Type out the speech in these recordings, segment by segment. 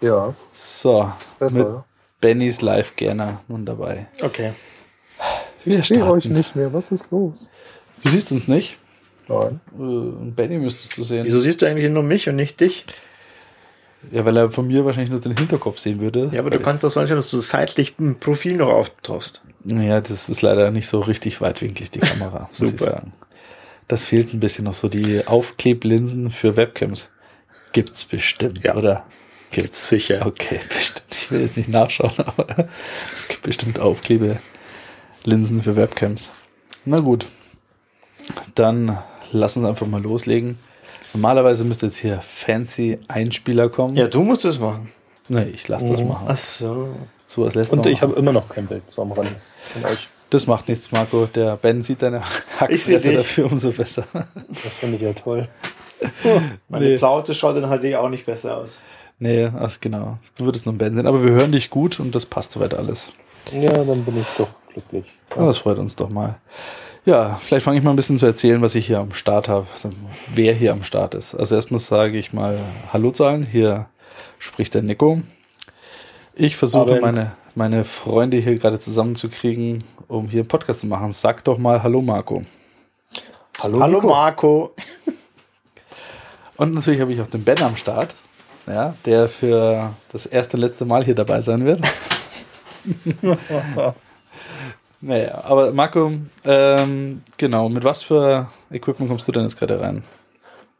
Ja. So, besser, mit ja. Bennys Live gerne nun dabei. Okay. Wir Ich sehe euch nicht mehr. Was ist los? Du siehst uns nicht. Nein. Äh, Benny müsstest du sehen. Wieso siehst du eigentlich nur mich und nicht dich? Ja, weil er von mir wahrscheinlich nur den Hinterkopf sehen würde. Ja, aber du Weil- kannst doch so einstellen, dass du seitlich ein Profil noch auftauchst. Ja, das ist leider nicht so richtig weitwinklig, die Kamera, muss ich Super. sagen. Das fehlt ein bisschen noch so. Die Aufkleblinsen für Webcams gibt's bestimmt, Ja. oder? Gibt's Sicher. Okay, bestimmt. Ich will jetzt nicht nachschauen, aber es gibt bestimmt Aufklebelinsen für Webcams. Na gut. Dann lass uns einfach mal loslegen. Normalerweise müsste jetzt hier fancy Einspieler kommen. Ja, du musst es machen. Nee, ich lass das machen. Ach so. Sowas lässt Und ich habe immer noch kein Bild so am Rande von euch. Das macht nichts, Marco. Der Ben sieht deine Hackfresse dafür umso besser. Das finde ich ja toll. Meine Nee. Plaute schaut dann HD auch nicht besser aus. Nee, ach, genau. Du würdest nur Ben sehen. Aber wir hören dich gut und das passt soweit alles. Ja, dann bin ich doch glücklich. Ja, das freut uns doch mal. Ja, vielleicht fange ich mal ein bisschen zu erzählen, was ich hier am Start habe, wer hier am Start ist. Also erstmal sage ich mal Hallo zu allen. Hier spricht der Nico. Ich versuche Abend. meine, meine Freunde hier gerade zusammenzukriegen, um hier einen Podcast zu machen. Sag doch mal Hallo Marco. Hallo, Hallo. Marco. Und natürlich habe ich auch den Ben am Start, ja, der für das erste und letzte Mal hier dabei sein wird. naja, aber Marco, ähm, genau, mit was für Equipment kommst du denn jetzt gerade rein?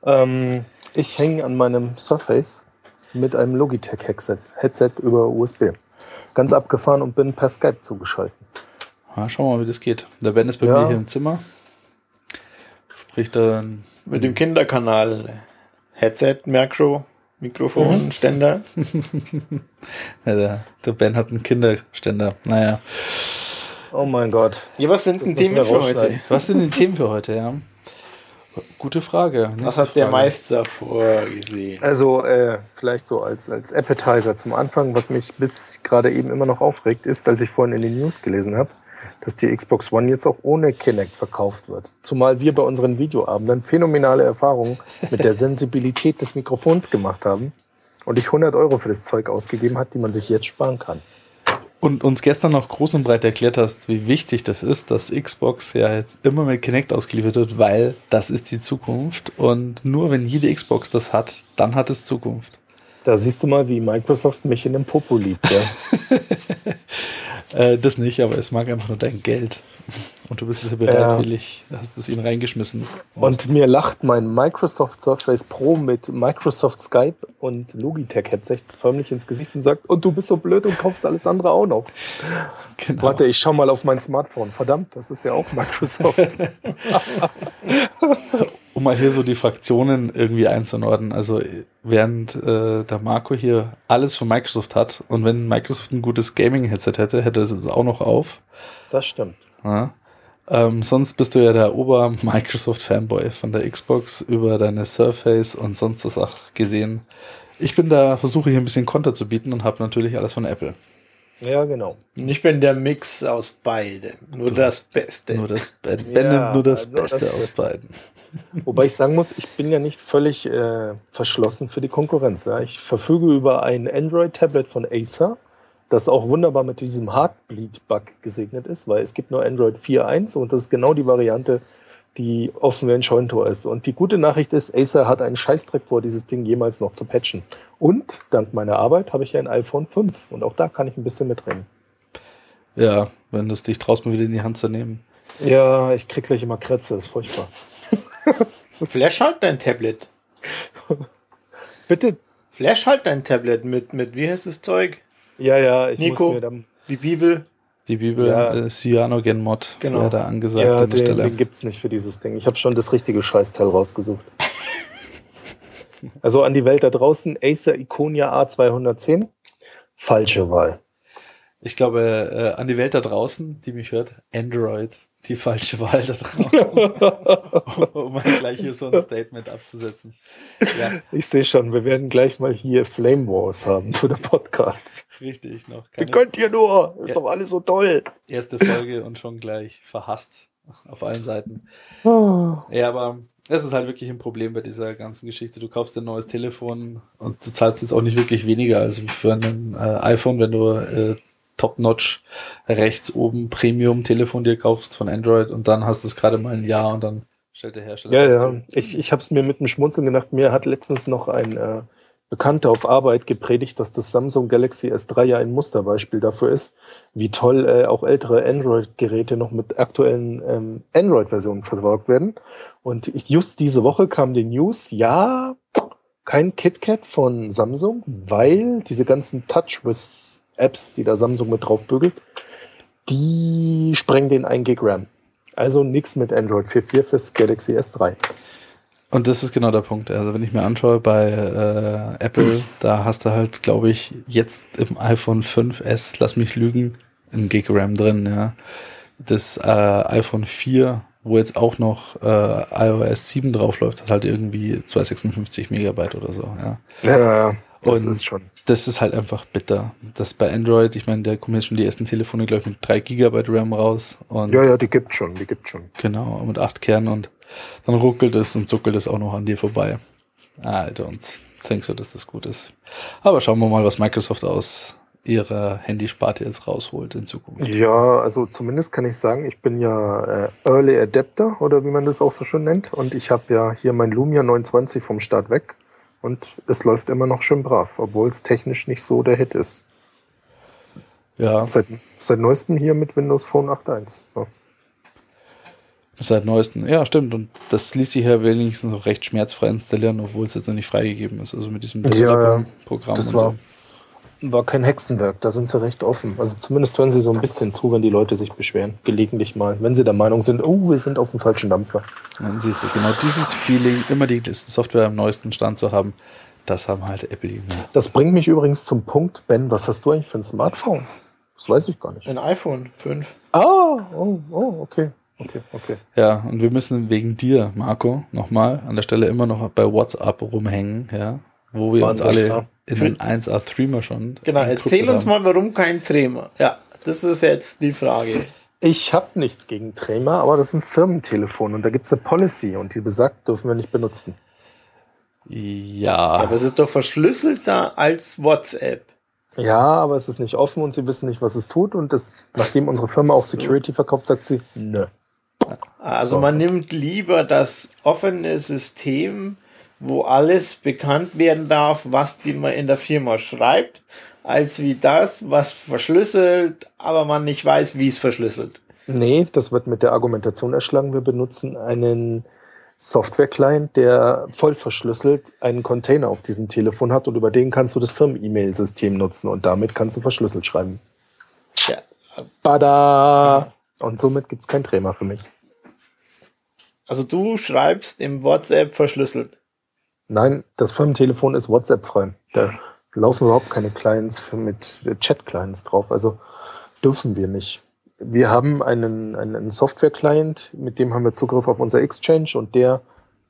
Ähm, ich hänge an meinem Surface mit einem Logitech-Headset Headset über USB. Ganz abgefahren und bin per Skype zugeschaltet. Ja, schauen wir mal, wie das geht. Der Ben ist bei Ja. mir hier im Zimmer. Spricht dann. Mit dem Kinderkanal. Headset, Makro, Mikrofon, Ständer. Ja, der, der Ben hat einen Kinderständer. Naja. Oh mein Gott. Ja, was sind denn Themen für heute? Was sind die Themen für heute, ja? Gute Frage. Was hat der Frage. Meister vorgesehen? Also äh, vielleicht so als, als Appetizer zum Anfang, was mich bis gerade eben immer noch aufregt, ist, als ich vorhin in den News gelesen habe, dass die Xbox One jetzt auch ohne Kinect verkauft wird. Zumal wir bei unseren Videoabenden phänomenale Erfahrungen mit der Sensibilität des Mikrofons gemacht haben und ich 100 Euro für das Zeug ausgegeben hat, die man sich jetzt sparen kann. Und uns gestern noch groß und breit erklärt hast, wie wichtig das ist, dass Xbox ja jetzt immer mit Kinect ausgeliefert wird, weil das ist die Zukunft. Und nur wenn jede Xbox das hat, dann hat es Zukunft. Da siehst du mal, wie Microsoft mich in dem Popo liebt. Ja. Äh, das nicht, aber es mag einfach nur dein Geld. Und du bist es ja bereitwillig, hast es ihnen reingeschmissen. Und mir lacht mein Microsoft Surface Pro mit Microsoft Skype und Logitech Headset förmlich ins Gesicht und sagt, und du bist so blöd und kaufst alles andere auch noch. genau. Warte, ich schau mal auf mein Smartphone. Verdammt, das ist ja auch Microsoft. um mal hier so die Fraktionen irgendwie einzunordnen. Also während äh, der Marco hier alles von Microsoft hat und wenn Microsoft ein gutes Gaming-Headset hätte, hätte es es auch noch auf. Das stimmt. Ja. Ähm, sonst bist du ja der Ober-Microsoft-Fanboy von der Xbox über deine Surface und sonst was auch gesehen. Ich bin da, versuche hier ein bisschen Konter zu bieten und habe natürlich alles von Apple. Ja, genau. Und ich bin der Mix aus beidem. Nur das Beste. Nur das, ben, ben nimmt nur das nur Beste das aus Beste. beiden. Wobei ich sagen muss, ich bin ja nicht völlig äh, verschlossen für die Konkurrenz. Ja. Ich verfüge über ein Android-Tablet von Acer, das auch wunderbar mit diesem Heartbleed-Bug gesegnet ist, weil es gibt nur Android 4.1 und das ist genau die Variante, die offen wie ein Scheunentor ist. Und die gute Nachricht ist, Acer hat einen Scheißdreck vor, dieses Ding jemals noch zu patchen. Und dank meiner Arbeit habe ich ja ein iPhone 5 und auch da kann ich ein bisschen mitreden. Ja, wenn du es dich traust, mal wieder in die Hand zu nehmen. Ja, ich krieg gleich immer Krätze, ist furchtbar. Flash halt dein Tablet. Bitte? Flash halt dein Tablet mit, mit wie heißt das Zeug? Ja, ja, ich Nico? muss mir dann Die Bibel. Die Bibel, Ja. äh, Cyanogen Mod, Genau. wäre da angesagt Ja, an der den, Stelle. den gibt's nicht für dieses Ding. Ich habe schon das richtige Scheißteil rausgesucht. also an die Welt da draußen, Acer Iconia A210. Falsche Wahl. Ich glaube, äh, an die Welt da draußen, die mich hört, Android, die falsche Wahl da draußen. um mal gleich hier so ein Statement abzusetzen. Ja, Ich sehe schon, wir werden gleich mal hier Flame Wars haben für den Podcast. richtig noch. Wie Keine könnt ihr nur? Ist Ja. doch alles so toll. erste Folge und schon gleich verhasst. auf allen Seiten. Oh. Ja, aber es ist halt wirklich ein Problem bei dieser ganzen Geschichte. Du kaufst ein neues Telefon und du zahlst jetzt auch nicht wirklich weniger als für ein äh, iPhone, wenn du äh, Top-Notch rechts oben Premium-Telefon dir kaufst von Android und dann hast du es gerade mal ein Jahr und dann stellt der Hersteller Ja, ja. Ich, ich habe es mir mit einem Schmunzeln gedacht. Mir hat letztens noch ein äh, Bekannter auf Arbeit gepredigt, dass das Samsung Galaxy S3 ja ein Musterbeispiel dafür ist, wie toll äh, auch ältere Android-Geräte noch mit aktuellen ähm, Android-Versionen versorgt werden. Und ich, just diese Woche kam die News, ja, kein KitKat von Samsung, weil diese ganzen TouchWiz-Apps, die da Samsung mit drauf bügelt, die sprengen den 1 Gig RAM. Also nichts mit Android 4.4 fürs Galaxy S3. Und das ist genau der Punkt. Also wenn ich mir anschaue bei äh, Apple, da hast du halt, glaube ich, jetzt im iPhone 5S, lass mich lügen, ein Gig RAM drin, ja. Das äh, iPhone 4, wo jetzt auch noch äh, iOS 7 draufläuft, hat halt irgendwie 256 Megabyte oder so, ja. Ja, das Und- ist schon. Das ist halt einfach bitter. Das bei Android, ich meine, da kommen jetzt schon die ersten Telefone, glaube ich, mit 3 Gigabyte RAM raus und Ja, ja, die gibt schon, die gibt schon. Genau, mit acht Kernen und dann ruckelt es und zuckelt es auch noch an dir vorbei. I don't think so, dass das gut ist. Aber schauen wir mal, was Microsoft aus ihrer Handysparte jetzt rausholt in Zukunft. Ja, also zumindest kann ich sagen, ich bin ja äh, Early Adapter oder wie man das auch so schön nennt. Und ich habe ja hier mein Lumia 920 vom Start weg. Und es läuft immer noch schön brav, obwohl es technisch nicht so der Hit ist. Ja, Seit, seit neuestem hier mit Windows Phone 8.1. Ja. seit neuestem. Ja, stimmt. Und das ließ sich ja wenigstens auch recht schmerzfrei installieren, obwohl es jetzt noch nicht freigegeben ist. Also mit diesem Ja, Developer-Programm. das und war- so. War kein Hexenwerk, da sind sie recht offen. Also zumindest hören sie so ein bisschen zu, wenn die Leute sich beschweren. Gelegentlich mal. Wenn sie der Meinung sind, oh, wir sind auf dem falschen Dampfer. Dann siehst du, genau dieses Feeling, immer die Software am neuesten Stand zu haben, das haben halt Apple immer. Das bringt mich übrigens zum Punkt, Ben, was hast du eigentlich für ein Smartphone? Das weiß ich gar nicht. Ein iPhone 5. Ah, oh, oh, okay. Okay, okay. Ja, und wir müssen wegen dir, Marco, nochmal an der Stelle immer noch bei WhatsApp rumhängen, ja, wo wir uns Wahnsinn, alle ja. In den 1A Threema schon. Genau, erzähl uns mal, warum kein Trema. Ja, das ist jetzt die Frage. Ich habe nichts gegen Trema, aber das ist ein Firmentelefon und da gibt es eine Policy und die besagt, dürfen wir nicht benutzen. Ja, Aber es ist doch verschlüsselter als WhatsApp. Ja, aber es ist nicht offen und sie wissen nicht, was es tut. Und das, nachdem unsere Firma auch Security verkauft, sagt sie, nö. Also man nimmt lieber das offene System, wo alles bekannt werden darf, was die man in der Firma schreibt, als wie das, was verschlüsselt, aber man nicht weiß, wie es verschlüsselt. Nee, das wird mit der Argumentation erschlagen. Wir benutzen einen Software-Client, der voll verschlüsselt einen Container auf diesem Telefon hat und über den kannst du das Firmen-E-Mail-System nutzen und damit kannst du verschlüsselt schreiben. Ja. Bada! Und somit gibt's kein Trema für mich. Also du schreibst im WhatsApp verschlüsselt. Nein, das Firmentelefon ist WhatsApp-frei. Da laufen überhaupt keine Clients mit Chat-Clients drauf. Also dürfen wir nicht. Wir haben einen, einen Software-Client, mit dem haben wir Zugriff auf unser Exchange und der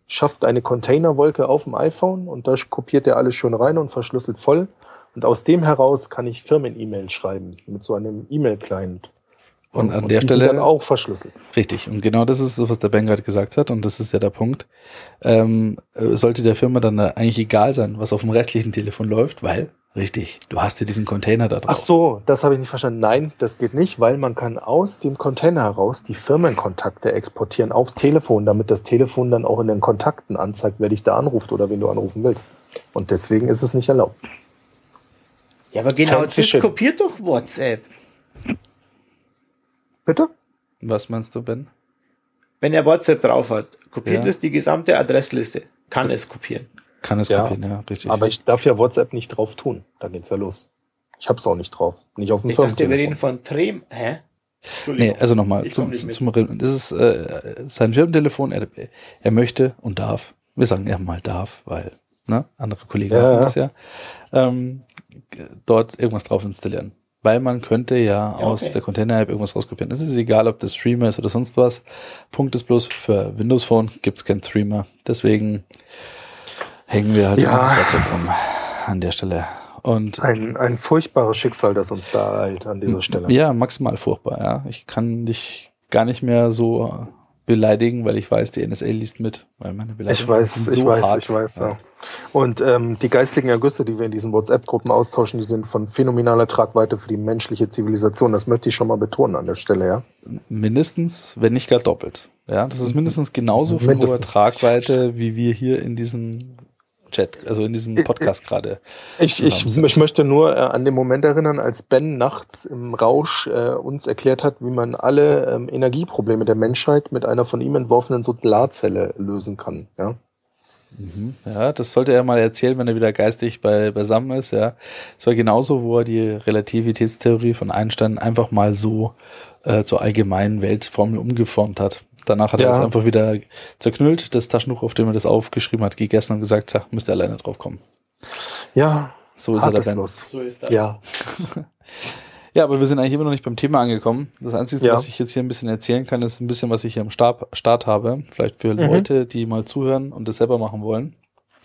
schafft eine Containerwolke auf dem iPhone und da kopiert er alles schön rein und verschlüsselt voll. Und aus dem heraus kann ich Firmen-E-Mail schreiben mit so einem E-Mail-Client. Und an der die Stelle- sind dann auch verschlüsselt. richtig. Und genau das ist so, was der Ben gerade gesagt hat. Und das ist ja der Punkt. Ähm, äh, sollte der Firma dann eigentlich egal sein, was auf dem restlichen Telefon läuft, weil, richtig, du hast ja diesen Container da drauf. Ach so, das habe ich nicht verstanden. Nein, das geht nicht, weil man kann aus dem Container heraus die Firmenkontakte exportieren aufs Telefon, damit das Telefon dann auch in den Kontakten anzeigt, wer dich da anruft oder wen du anrufen willst. Und deswegen ist es nicht erlaubt. Ja, aber genau Fancy das kopiert doch WhatsApp. Bitte? Was meinst du, Ben? Wenn er WhatsApp drauf hat, kopiert Ja. es die gesamte Adressliste. Kann es kopieren. Kann es Ja. kopieren, ja, richtig. Aber ich darf ja WhatsApp nicht drauf tun. Da geht's ja los. Ich hab's auch nicht drauf. Nicht auf dem Ich dachte, wir reden von Trem. Hä? Nee, also nochmal zum, zum. Das ist äh, sein Firmentelefon. Er, er möchte und darf. Wir sagen er mal darf, weil ne, andere Kollegen Ja, machen ja. das ja. Ähm, dort irgendwas drauf installieren. Weil man könnte ja, Ja, aus okay. der Container-App irgendwas rauskopieren. Es ist egal, ob das Streamer ist oder sonst was. Punkt ist bloß, für Windows Phone gibt's keinen Streamer. Deswegen hängen wir halt Ja. immer auf WhatsApp rum an der Stelle. Und Ein, ein furchtbares Schicksal, das uns da ereilt an dieser Stelle. ja, maximal furchtbar, ja. Ich kann dich gar nicht mehr so beleidigen, weil ich weiß, die NSA liest mit, weil meine Beleidigungen ich weiß, sind so ich weiß, hart. Ich weiß, ja. Und ähm, die geistigen Ergüsse, die wir in diesen WhatsApp-Gruppen austauschen, die sind von phänomenaler Tragweite für die menschliche Zivilisation. Das möchte ich schon mal betonen an der Stelle, ja. Mindestens, wenn nicht gar doppelt. Ja, das ist mindestens genauso von hoher Tragweite, wie wir hier in diesem Chat, also in diesem Podcast gerade. Ich, ich, ich, möchte nur äh, an den Moment erinnern, als Ben nachts im Rausch äh, uns erklärt hat, wie man alle ähm, Energieprobleme der Menschheit mit einer von ihm entworfenen Solarzelle lösen kann. Ja? Mhm. Ja, das sollte er mal erzählen, wenn er wieder geistig bei, beisammen ist. Ja, es war genauso, wo er die Relativitätstheorie von Einstein einfach mal so äh, zur allgemeinen Weltformel umgeformt hat. Danach hat ja. er es einfach wieder zerknüllt, das Taschentuch, auf dem er das aufgeschrieben hat, gegessen und gesagt, ja, müsst ihr alleine drauf kommen. Ja. So ist er der Ben. So ist das. Ja. ja, aber wir sind eigentlich immer noch nicht beim Thema angekommen. Das Einzige, ja. was ich jetzt hier ein bisschen erzählen kann, ist ein bisschen, was ich hier am Start, Start habe. Vielleicht für mhm. Leute, die mal zuhören und das selber machen wollen.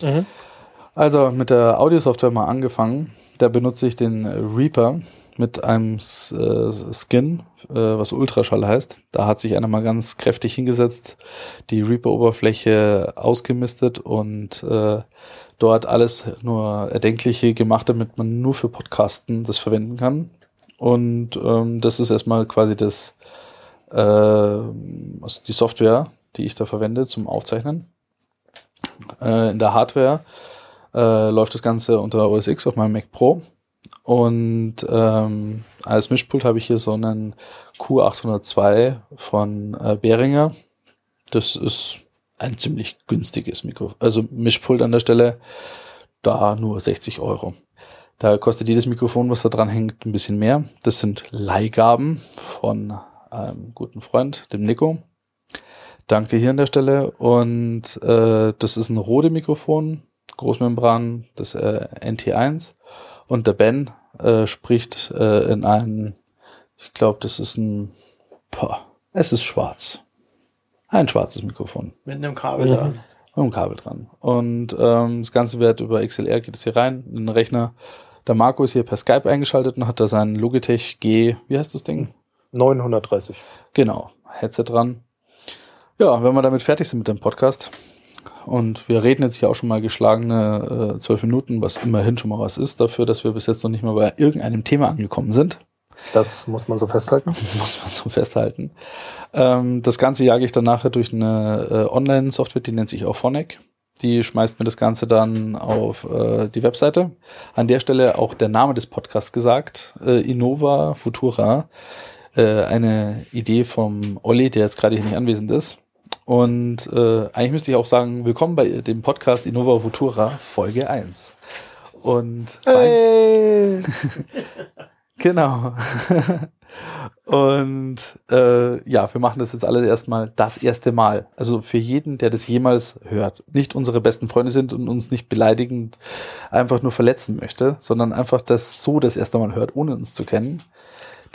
Mhm. Also mit der Audiosoftware mal angefangen. Da benutze ich den Reaper mit einem äh, Skin, äh, was Ultraschall heißt. Da hat sich einer mal ganz kräftig hingesetzt, die Reaper-Oberfläche ausgemistet und äh, dort alles nur Erdenkliche gemacht, damit man nur für Podcasten das verwenden kann. Und ähm, das ist erstmal quasi das, äh, also die Software, die ich da verwende zum Aufzeichnen. Äh, in der Hardware äh, läuft das Ganze unter OS X auf meinem Mac Pro. Und ähm, als Mischpult habe ich hier so einen Q802 von äh, Behringer. Das ist ein ziemlich günstiges Mikro. Also Mischpult an der Stelle, da nur 60 Euro. Da kostet jedes Mikrofon, was da dran hängt, ein bisschen mehr. Das sind Leihgaben von einem guten Freund, dem Nico. Danke hier an der Stelle. Und äh, das ist ein Rode Mikrofon, Großmembran, das äh, NT1. Und der Ben äh, spricht äh, in einem, ich glaube, das ist ein, boah, es ist schwarz. Ein schwarzes Mikrofon. Mit einem Kabel mhm. dran. Mit einem Kabel dran. Und ähm, das Ganze wird über XLR, geht es hier rein, in den Rechner. Der Marco ist hier per Skype eingeschaltet und hat da sein Logitech G, wie heißt das Ding? 930. Genau, Headset dran. Ja, wenn wir damit fertig sind mit dem Podcast, und wir reden jetzt hier auch schon mal geschlagene äh, zwölf äh, Minuten, was immerhin schon mal was ist, dafür, dass wir bis jetzt noch nicht mal bei irgendeinem Thema angekommen sind. Das muss man so festhalten. muss man so festhalten. Ähm, das Ganze jage ich dann nachher durch eine äh, Online-Software, die nennt sich auch Phonic. Die schmeißt mir das Ganze dann auf äh, die Webseite. An der Stelle auch der Name des Podcasts gesagt. Äh, Innova Futura. Äh, eine Idee vom Olli, der jetzt gerade hier nicht anwesend ist. Und äh, eigentlich müsste ich auch sagen, willkommen bei dem Podcast Innova Futura Folge 1. Und hey. genau. Und äh, ja, wir machen das jetzt alle erstmal das erste Mal. Also für jeden, der das jemals hört, nicht unsere besten Freunde sind und uns nicht beleidigend einfach nur verletzen möchte, sondern einfach das so das erste Mal hört, ohne uns zu kennen,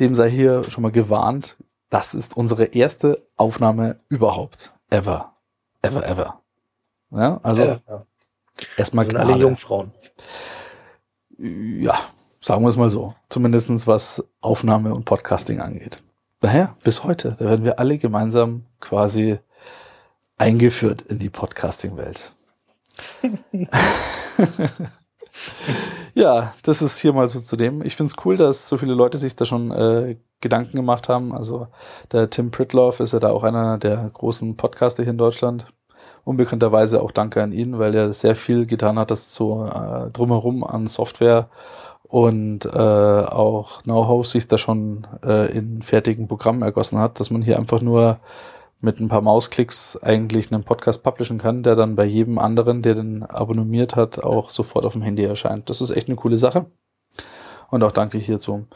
dem sei hier schon mal gewarnt, das ist unsere erste Aufnahme überhaupt ever. Ever, ever. Ja, also ja, ja. erstmal sind alle Jungfrauen. Ja, sagen wir es mal so. Zumindestens was Aufnahme und Podcasting angeht. Daher, bis heute, da werden wir alle gemeinsam quasi eingeführt in die Podcasting-Welt. ja, das ist hier mal so zu dem. Ich finde es cool, dass so viele Leute sich da schon äh, Gedanken gemacht haben. Also der Tim Pritloff ist ja da auch einer der großen Podcaster hier in Deutschland. Unbekannterweise auch danke an ihn, weil er sehr viel getan hat, das so äh, drumherum an Software und äh, auch Know-how sich da schon äh, in fertigen Programmen ergossen hat, dass man hier einfach nur mit ein paar Mausklicks eigentlich einen Podcast publishen kann, der dann bei jedem anderen, der den abonniert hat, auch sofort auf dem Handy erscheint. Das ist echt eine coole Sache. Und auch danke hierzu.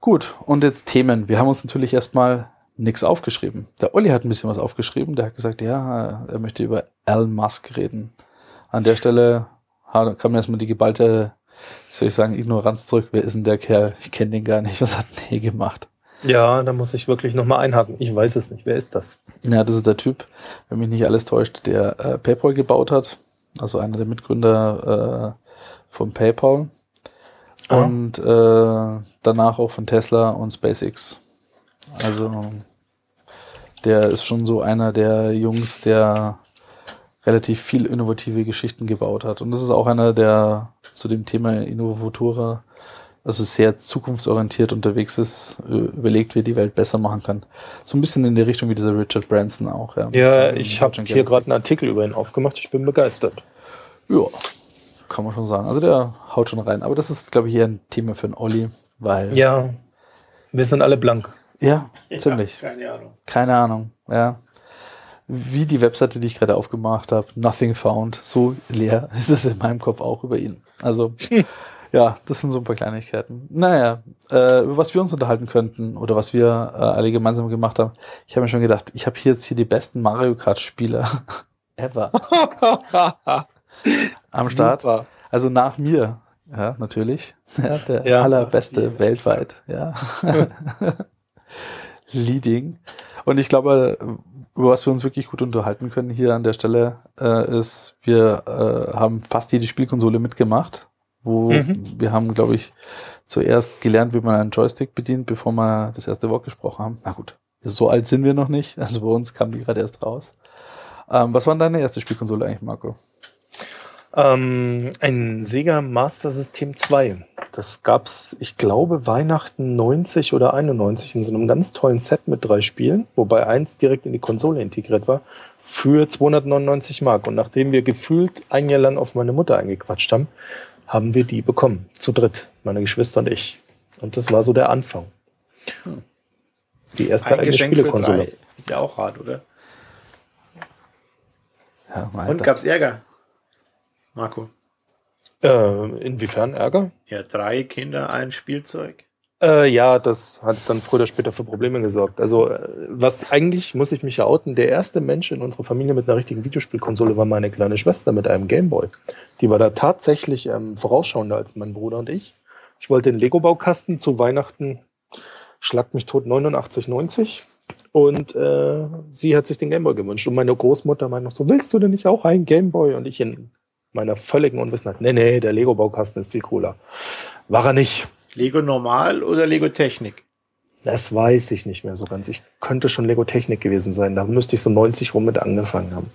Gut, und jetzt Themen. Wir haben uns natürlich erstmal nichts aufgeschrieben. Der Olli hat ein bisschen was aufgeschrieben. Der hat gesagt, ja, er möchte über Elon Musk reden. An der Stelle kam erstmal die geballte, wie soll ich sagen, Ignoranz zurück. Wer ist denn der Kerl? Ich kenne den gar nicht. Was hat denn der gemacht? Ja, da muss ich wirklich nochmal einhaken. Ich weiß es nicht. Wer ist das? Ja, das ist der Typ, wenn mich nicht alles täuscht, der äh, PayPal gebaut hat. Also einer der Mitgründer äh, von PayPal. Ah. Und äh, danach auch von Tesla und SpaceX. Also der ist schon so einer der Jungs, der relativ viel innovative Geschichten gebaut hat. Und das ist auch einer, der zu dem Thema Innovatura also sehr zukunftsorientiert unterwegs ist, überlegt, wie er die Welt besser machen kann. So ein bisschen in die Richtung wie dieser Richard Branson auch. Ja, ja ich habe hier gerade einen Artikel über ihn aufgemacht. Ich bin begeistert. Ja, kann man schon sagen. Also der haut schon rein. Aber das ist, glaube ich, eher ein Thema für einen Olli, weil. Ja, wir sind alle blank. Ja, ziemlich. Ja, keine Ahnung. Keine Ahnung, ja. Wie die Webseite, die ich gerade aufgemacht habe, Nothing Found, so leer ist es in meinem Kopf auch über ihn. Also Ja, das sind so ein paar Kleinigkeiten. Naja, äh, über was wir uns unterhalten könnten oder was wir äh, alle gemeinsam gemacht haben. Ich habe mir schon gedacht, ich habe hier jetzt hier die besten Mario Kart Spieler ever am Start. Super. Also nach mir, ja, natürlich. Ja, der ja. allerbeste ja. weltweit, ja. Leading. Und ich glaube, über was wir uns wirklich gut unterhalten können hier an der Stelle, äh, ist, wir äh, haben fast jede Spielkonsole mitgemacht wo mhm. wir haben, glaube ich, zuerst gelernt, wie man einen Joystick bedient, bevor wir das erste Wort gesprochen haben. Na gut, so alt sind wir noch nicht. Also bei uns kam die gerade erst raus. Ähm, was war deine erste Spielkonsole eigentlich, Marco? Ähm, ein Sega Master System 2. Das gab's, ich glaube, Weihnachten 90 oder 91 in so einem ganz tollen Set mit drei Spielen, wobei eins direkt in die Konsole integriert war, für 299 Mark. Und nachdem wir gefühlt ein Jahr lang auf meine Mutter eingequatscht haben, haben wir die bekommen. Zu dritt, meine Geschwister und ich. Und das war so der Anfang. Hm. Die erste eigene Spielekonsole. Ist ja auch hart, oder? Ja, und gab es Ärger? Marco? Äh, inwiefern Ärger? Ja, drei Kinder, ein Spielzeug. Äh, ja, das hat dann früher oder später für Probleme gesorgt. Also, äh, was eigentlich, muss ich mich ja outen, der erste Mensch in unserer Familie mit einer richtigen Videospielkonsole war meine kleine Schwester mit einem Gameboy. Die war da tatsächlich ähm, vorausschauender als mein Bruder und ich. Ich wollte den Lego-Baukasten zu Weihnachten, schlagt mich tot, 89, 90. Und äh, sie hat sich den Gameboy gewünscht. Und meine Großmutter meinte noch so, willst du denn nicht auch einen Gameboy? Und ich in meiner völligen Unwissenheit, nee, nee, der Lego-Baukasten ist viel cooler. War er nicht. Lego Normal oder Lego Technik? Das weiß ich nicht mehr so ganz. Ich könnte schon Lego Technik gewesen sein. Da müsste ich so 90 rum mit angefangen haben.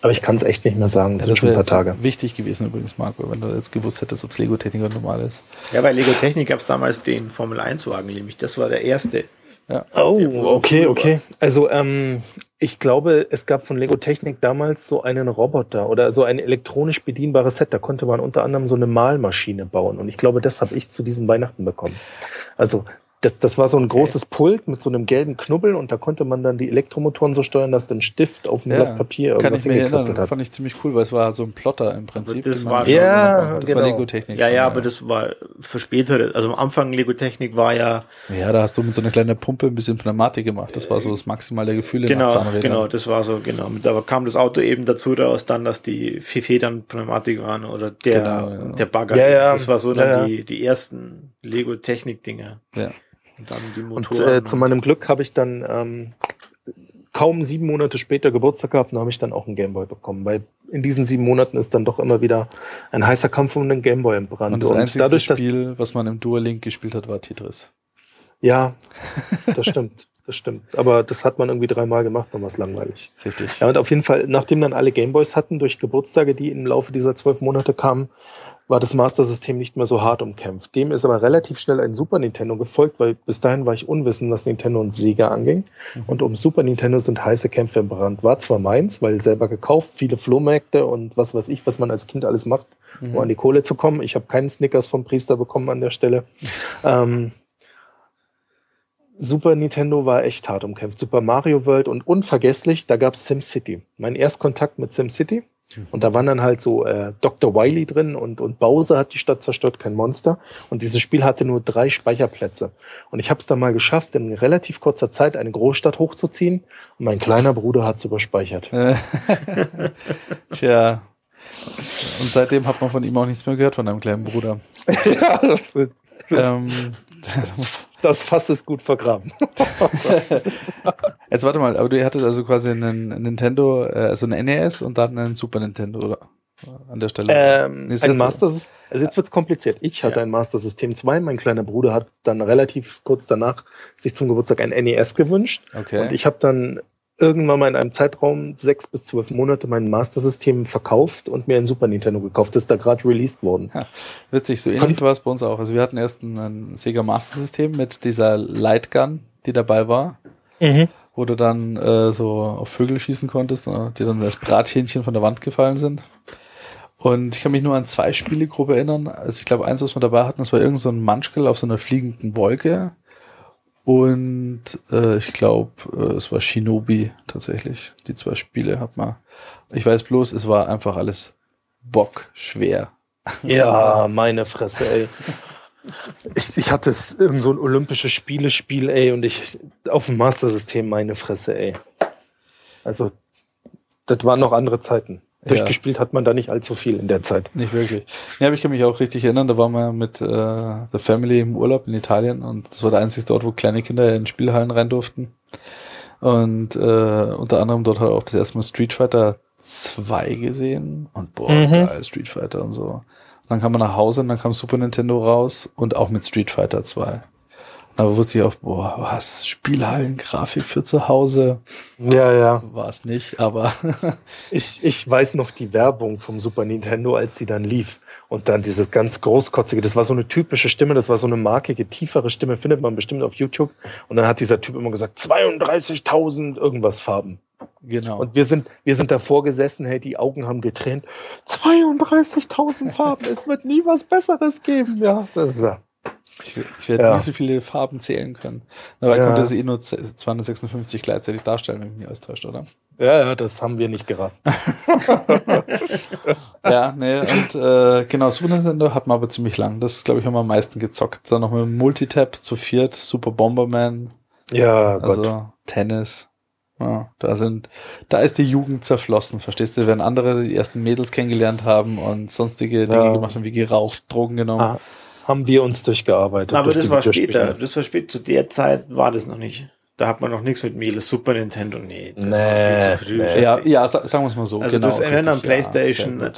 Aber ich kann es echt nicht mehr sagen. Das, ja, das schon ein paar Tage. Wichtig gewesen übrigens, Marco, wenn du jetzt gewusst hättest, ob es Lego Technik oder normal ist. Ja, bei Lego Technik gab es damals den Formel 1 Wagen, nämlich das war der erste. Ja. Oh, okay, okay. Also ähm, ich glaube, es gab von Lego Technik damals so einen Roboter oder so ein elektronisch bedienbares Set. Da konnte man unter anderem so eine Malmaschine bauen. Und ich glaube, das habe ich zu diesem Weihnachten bekommen. Also das, das war so ein okay. großes Pult mit so einem gelben Knubbel und da konnte man dann die Elektromotoren so steuern, dass ein Stift auf dem ja, Blatt Papier irgendwas kann ich mir erinnern, hat. fand ich ziemlich cool, weil es war so ein Plotter im Prinzip. das war schon, ja, das genau. war Lego-Technik. Ja, schon, ja, aber das war für spätere, also am Anfang Lego-Technik war ja... Ja, da hast du mit so einer kleinen Pumpe ein bisschen Pneumatik gemacht. Das war so das maximale Gefühl genau, Genau, das war so, genau. Da kam das Auto eben dazu raus, dann, dass die Federn Pneumatik waren oder der, genau, ja. der Bagger. Ja, ja. Das war so dann die, die ersten Lego-Technik-Dinger. Ja. Und dann die Motoren. Und äh, zu meinem Glück habe ich dann ähm, kaum sieben Monate später Geburtstag gehabt und habe ich dann auch einen Gameboy bekommen, weil in diesen sieben Monaten ist dann doch immer wieder ein heißer Kampf um den Gameboy entbrannt. Und das und einzige dadurch, Spiel, was man im Dual Link gespielt hat, war Tetris. Ja, das stimmt. Das stimmt. Aber das hat man irgendwie dreimal gemacht, dann war es langweilig. Richtig. Ja, und auf jeden Fall, nachdem dann alle Gameboys hatten, durch Geburtstage, die im Laufe dieser zwölf Monate kamen, war das Master-System nicht mehr so hart umkämpft. Dem ist aber relativ schnell ein Super Nintendo gefolgt, weil bis dahin war ich unwissend, was Nintendo und Sega anging. Mhm. Und um Super Nintendo sind heiße Kämpfe im Brand. War zwar meins, weil selber gekauft, viele Flohmärkte und was weiß ich, was man als Kind alles macht, mhm. um an die Kohle zu kommen. Ich habe keinen Snickers vom Priester bekommen an der Stelle. Ähm, Super Nintendo war echt hart umkämpft. Super Mario World und unvergesslich, da gab's SimCity. Mein Erstkontakt mit SimCity. Mhm. Und da waren dann halt so äh, Dr. Wily drin und, und Bowser hat die Stadt zerstört, kein Monster. Und dieses Spiel hatte nur drei Speicherplätze. Und ich habe es dann mal geschafft, in relativ kurzer Zeit eine Großstadt hochzuziehen. Und mein kleiner Bruder hat es überspeichert. Tja. Und seitdem hat man von ihm auch nichts mehr gehört, von deinem kleinen Bruder. ja, das sind. Ähm, das Fass ist gut vergraben. Jetzt warte mal, aber du hattet also quasi einen Nintendo, äh, also einen NES und dann einen Super Nintendo, oder? an der Stelle? Ähm, ein Master also jetzt wird's kompliziert. Ich hatte ja. ein Master System 2, mein kleiner Bruder hat dann relativ kurz danach sich zum Geburtstag ein NES gewünscht. Okay. Und ich habe dann irgendwann mal in einem Zeitraum sechs bis zwölf Monate mein Master System verkauft und mir ein Super Nintendo gekauft. Das ist da gerade released worden. Ja, witzig, so ähnlich war es bei uns auch. Also wir hatten erst ein, ein Sega Master System mit dieser Light Gun, die dabei war. Mhm. Wo du dann äh, so auf Vögel schießen konntest, äh, die dann als Brathähnchen von der Wand gefallen sind. Und ich kann mich nur an zwei Spiele grob erinnern. Also ich glaube, eins, was wir dabei hatten, das war irgend so ein Munchkill auf so einer fliegenden Wolke. Und äh, ich glaube, äh, es war Shinobi tatsächlich. Die zwei Spiele hat man. Ich weiß bloß, es war einfach alles bockschwer. Ja, meine Fresse, ey. Ich, ich hatte es irgend so ein olympisches Spielespiel, ey, und ich auf dem Master-System meine Fresse, ey. Also, das waren noch andere Zeiten. Durchgespielt hat man da nicht allzu viel in der Zeit. Nicht wirklich. Ja, aber ich kann mich auch richtig erinnern, da waren wir mit äh, The Family im Urlaub in Italien und das war der einzige Ort, wo kleine Kinder in Spielhallen rein durften. Und äh, unter anderem dort halt auch das erste Mal Street Fighter 2 gesehen und boah, mhm. geil, Street Fighter und so. Und dann kam man nach Hause und dann kam Super Nintendo raus und auch mit Street Fighter 2. Aber wusste ich auch, boah, was, Spielhallengrafik für zu Hause? Ja, ja. War es nicht, aber. ich, ich weiß noch die Werbung vom Super Nintendo, als sie dann lief. Und dann dieses ganz großkotzige, das war so eine typische Stimme, das war so eine markige, tiefere Stimme, findet man bestimmt auf YouTube. Und dann hat dieser Typ immer gesagt, 32.000 irgendwas Farben. Genau. Und wir sind, wir sind davor gesessen, hey, die Augen haben getränt. 32.000 Farben, es wird nie was Besseres geben. Ja, das ist ja. Ich, ich werde ja. nie so viele Farben zählen können. Dabei ja. konnte sie eh nur 256 gleichzeitig darstellen, wenn mich nicht austäuscht, oder? Ja, ja, das haben wir nicht gerafft. ja, nee, und äh, genau, Super Nintendo hat man aber ziemlich lang. Das, glaube ich, haben wir am meisten gezockt. Dann noch mit Multitap zu viert, Super Bomberman. Ja, also Gott. Tennis. Ja, da sind, da ist die Jugend zerflossen, verstehst du? Wenn andere die ersten Mädels kennengelernt haben und sonstige Dinge ja. gemacht haben, wie geraucht, Drogen genommen. Ah haben wir uns durchgearbeitet. Aber durch das war später. Das war später. Zu der Zeit war das noch nicht. Da hat man noch nichts mit Mädels. Super Nintendo, nee. Das nee, war viel zu früh. Nee. Ja, ja, sagen wir es mal so. Also genau, das wenn dann PlayStation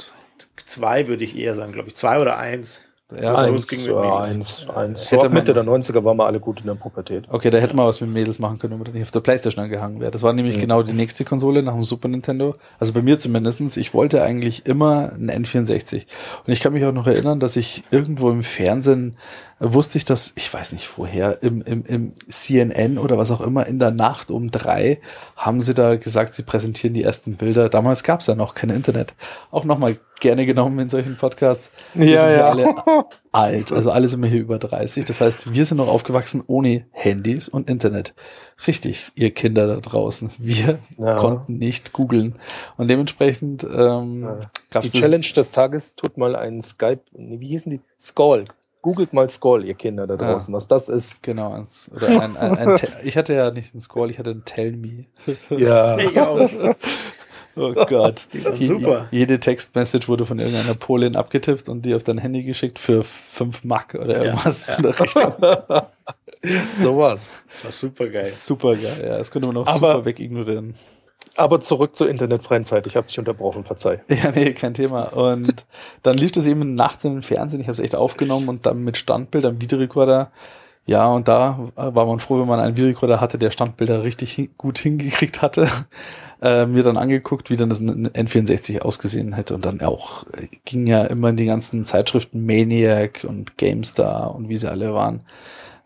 2 würde ich eher sagen, glaube ich. 2 oder 1. Ja, eins, ging mit eins, eins. Hätte Mitte der 90er waren wir alle gut in der Pubertät. Okay, da hätte man was mit Mädels machen können, wenn man nicht auf der Playstation angehangen wäre. Das war nämlich mhm. genau die nächste Konsole nach dem Super Nintendo. Also bei mir zumindestens. Ich wollte eigentlich immer ein N64. Und ich kann mich auch noch erinnern, dass ich irgendwo im Fernsehen wusste ich, dass, ich weiß nicht woher, im, im, im CNN oder was auch immer, in der Nacht um drei haben sie da gesagt, sie präsentieren die ersten Bilder. Damals gab es ja noch kein Internet. Auch nochmal gerne genommen in solchen Podcasts. Wir ja, sind ja. alle alt, also alle sind wir hier über 30. Das heißt, wir sind noch aufgewachsen ohne Handys und Internet. Richtig, ihr Kinder da draußen. Wir ja. konnten nicht googeln. Und dementsprechend ähm, ja. gab Die Challenge des Tages tut mal ein Skype, wie hießen die? Skull. Googelt mal Skull, ihr Kinder da draußen, ja. was das ist. Genau, oder ein, ein, ein, ich hatte ja nicht einen Skull, ich hatte einen Tell Me. Ja. ich auch. Oh Gott. Super. Jede Textmessage wurde von irgendeiner Polin abgetippt und die auf dein Handy geschickt für 5 Mark oder irgendwas ja, in. Sowas. Das war super geil. Super geil, ja. Das könnte man auch Aber super wegignorieren. Aber zurück zur internetfreien Zeit. Ich habe dich unterbrochen, verzeih. Ja, nee, kein Thema. Und dann lief das eben nachts im Fernsehen. Ich habe es echt aufgenommen und dann mit Standbild am Videorekorder. Ja, und da war man froh, wenn man einen Videorekorder hatte, der Standbilder richtig hin gut hingekriegt hatte. Äh, mir dann angeguckt, wie dann das N64 ausgesehen hätte. Und dann auch äh, ging ja immer in die ganzen Zeitschriften Maniac und GameStar und wie sie alle waren.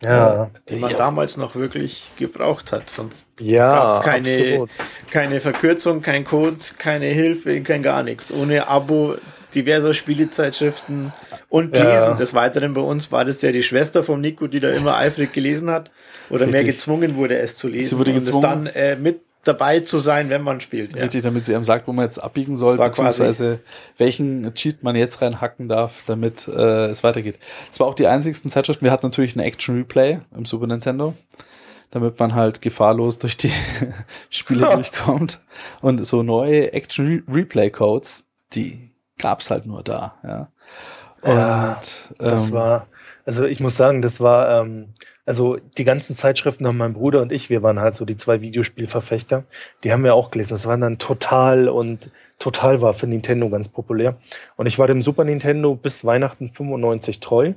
Ja, die man ja. damals noch wirklich gebraucht hat. Sonst ja, gab es keine, keine Verkürzung, kein Code, keine Hilfe, kein gar nichts. Ohne Abo diverser Spielezeitschriften und Lesen. Ja. Des Weiteren bei uns war das ja die Schwester vom Nico, die da immer eifrig gelesen hat oder Richtig. mehr gezwungen wurde, es zu lesen. Sie wurde gezwungen. Und es dann äh, mit dabei zu sein, wenn man spielt. Ja. Richtig, damit sie einem sagt, wo man jetzt abbiegen soll, beziehungsweise welchen Cheat man jetzt reinhacken darf, damit äh, es weitergeht. Es war auch die einzigsten Zeitschriften. Wir hatten natürlich ein Action Replay im Super Nintendo, damit man halt gefahrlos durch die Spiele durchkommt. Und so neue Action Replay Codes, die gab's halt nur da. Ja. Und ja, das ähm, war, also ich muss sagen, das war ähm, also die ganzen Zeitschriften haben mein Bruder und ich, wir waren halt so die zwei Videospielverfechter, die haben wir auch gelesen. Das waren dann Total und Total war für Nintendo ganz populär. Und ich war dem Super Nintendo bis Weihnachten 95 treu.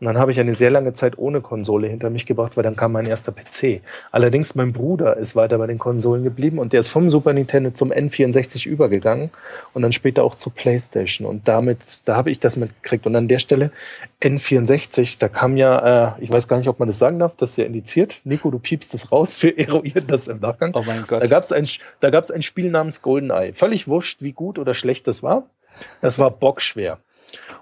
Und dann habe ich eine sehr lange Zeit ohne Konsole hinter mich gebracht, weil dann kam mein erster PC. Allerdings mein Bruder ist weiter bei den Konsolen geblieben und der ist vom Super Nintendo zum N64 übergegangen und dann später auch zur PlayStation. Und damit, da habe ich das mitgekriegt. Und an der Stelle N64, da kam ja, äh, ich weiß gar nicht, ob man das sagen darf, das ist ja indiziert. Nico, du piepst das raus, wir eruieren das im Nachgang. Oh mein Gott. Da gab es ein, da gab's ein Spiel namens GoldenEye. Völlig wurscht, wie gut oder schlecht das war. Das war bockschwer.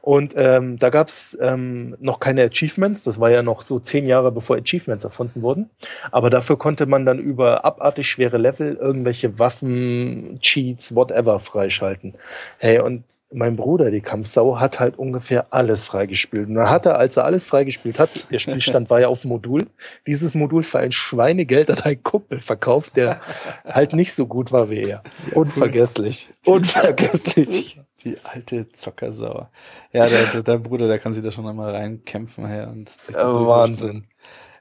Und ähm, da gab es ähm, noch keine Achievements. Das war ja noch so zehn Jahre bevor Achievements erfunden wurden. Aber dafür konnte man dann über abartig schwere Level irgendwelche Waffen, Cheats, whatever freischalten. Hey, und mein Bruder, die Kampfsau, hat halt ungefähr alles freigespielt. Und dann hat er, als er alles freigespielt hat, der Spielstand war ja auf Modul, dieses Modul für ein Schweinegeld an einen Kumpel verkauft, der halt nicht so gut war wie er. Unvergesslich. Unvergesslich. Die alte Zockersau. Ja, der, der, dein Bruder, der kann sich da schon einmal reinkämpfen her und sich da Ja, Wahnsinn.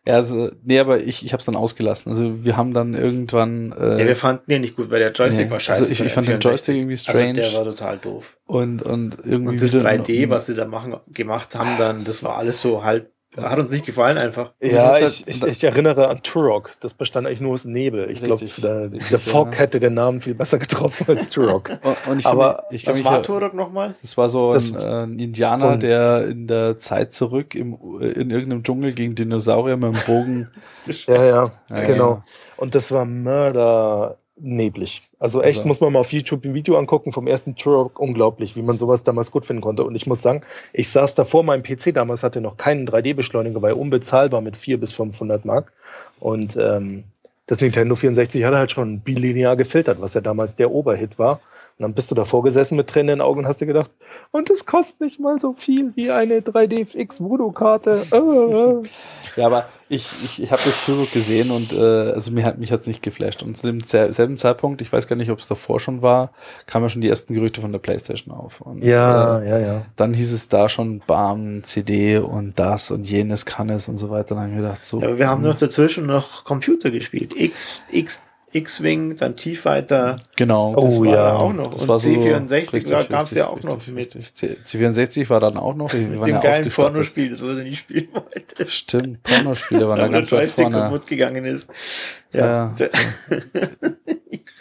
Ja, also, nee, aber ich, ich habe es dann ausgelassen. Also wir haben dann irgendwann. Äh, Ja, wir fanden den nicht gut, weil der Joystick Nee. war scheiße. Also ich- ich fand den 64. Joystick irgendwie strange. Also der war total doof. und und irgendwie Und das wieder- 3D, was sie da machen, gemacht haben, dann, das war alles so halb, hat uns nicht gefallen einfach. Ja, ich, ich, ich erinnere an Turok. Das bestand eigentlich nur aus Nebel. Ich glaube, Richtig. der, der Fog ja. hätte den Namen viel besser getroffen als Turok. Und, ich Aber mich, ich kann Was mich war Turok nochmal? Das war so Das- ein, äh, ein Indianer, so ein- der in der Zeit zurück im, in irgendeinem Dschungel gegen Dinosaurier mit dem Bogen. Ja, ja, Ja, genau. ja. Und das war mörderneblig. Also echt, Also- muss man mal auf YouTube ein Video angucken vom ersten Turok. Unglaublich, wie man sowas damals gut finden konnte. Und ich muss sagen, ich saß davor, mein PC damals hatte noch keinen 3D-Beschleuniger, war ja unbezahlbar mit 400 bis 500 Mark. Und ähm, das Nintendo 64 hatte halt schon bilinear gefiltert, was ja damals der Oberhit war. Und dann bist du davor gesessen mit Tränen in den Augen und hast dir gedacht, und es kostet nicht mal so viel wie eine 3DFX Voodoo-Karte. Äh, äh. Ja, aber ich, ich, ich habe das Turok gesehen und äh, also mir hat mich hat's nicht geflasht. Und zu dem selben Zeitpunkt, ich weiß gar nicht, ob es davor schon war, kamen ja schon die ersten Gerüchte von der PlayStation auf. Und, Ja, äh, ja, ja. dann hieß es da schon BAM, CD und das und jenes kann es und so weiter. Dann habe ich mir gedacht, so. Ja, aber wir haben noch dazwischen noch Computer gespielt. X, X, X-Wing, dann T-Fighter. Genau. Oh, Das war ja. auch noch. Das und war so C64 richtig, gab es ja auch noch richtig, mit, richtig. C- C64 war dann auch noch. Mit dem ja geilen. Pornospiel, das wurde nie spielen wollte. Stimmt, Pornospiele waren da Weil der ganz weit Joystick vorne. kaputt gegangen ist. Ja. Ja.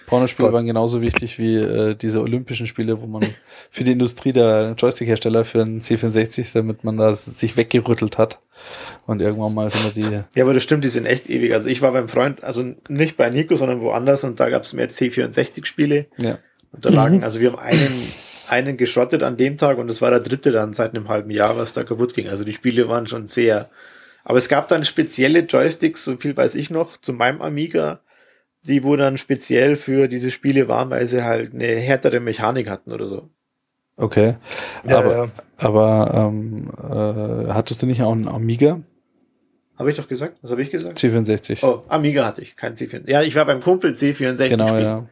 Pornospiele waren genauso wichtig wie äh, diese Olympischen Spiele, wo man für die Industrie der Joystick-Hersteller für einen C64, damit man da sich weggerüttelt hat. Und irgendwann mal sind wir die. Ja, aber das stimmt, die sind echt ewig. Also ich war beim Freund, also nicht bei Nico, sondern woanders und da gab es mehr C64-Spiele. Ja. Und da lagen, also wir haben einen, einen geschrottet an dem Tag und das war der dritte dann seit einem halben Jahr, was da kaputt ging. Also die Spiele waren schon sehr. Aber es gab dann spezielle Joysticks, so viel weiß ich noch, zu meinem Amiga, die wo dann speziell für diese Spiele waren, weil sie halt eine härtere Mechanik hatten oder so. Okay. Ja, aber ja. aber ähm, äh, hattest du nicht auch einen Amiga? Habe ich doch gesagt? Was habe ich gesagt? C64. Oh, Amiga hatte ich, kein C64. Ja, ich war beim Kumpel C64. genau, spielen. ja.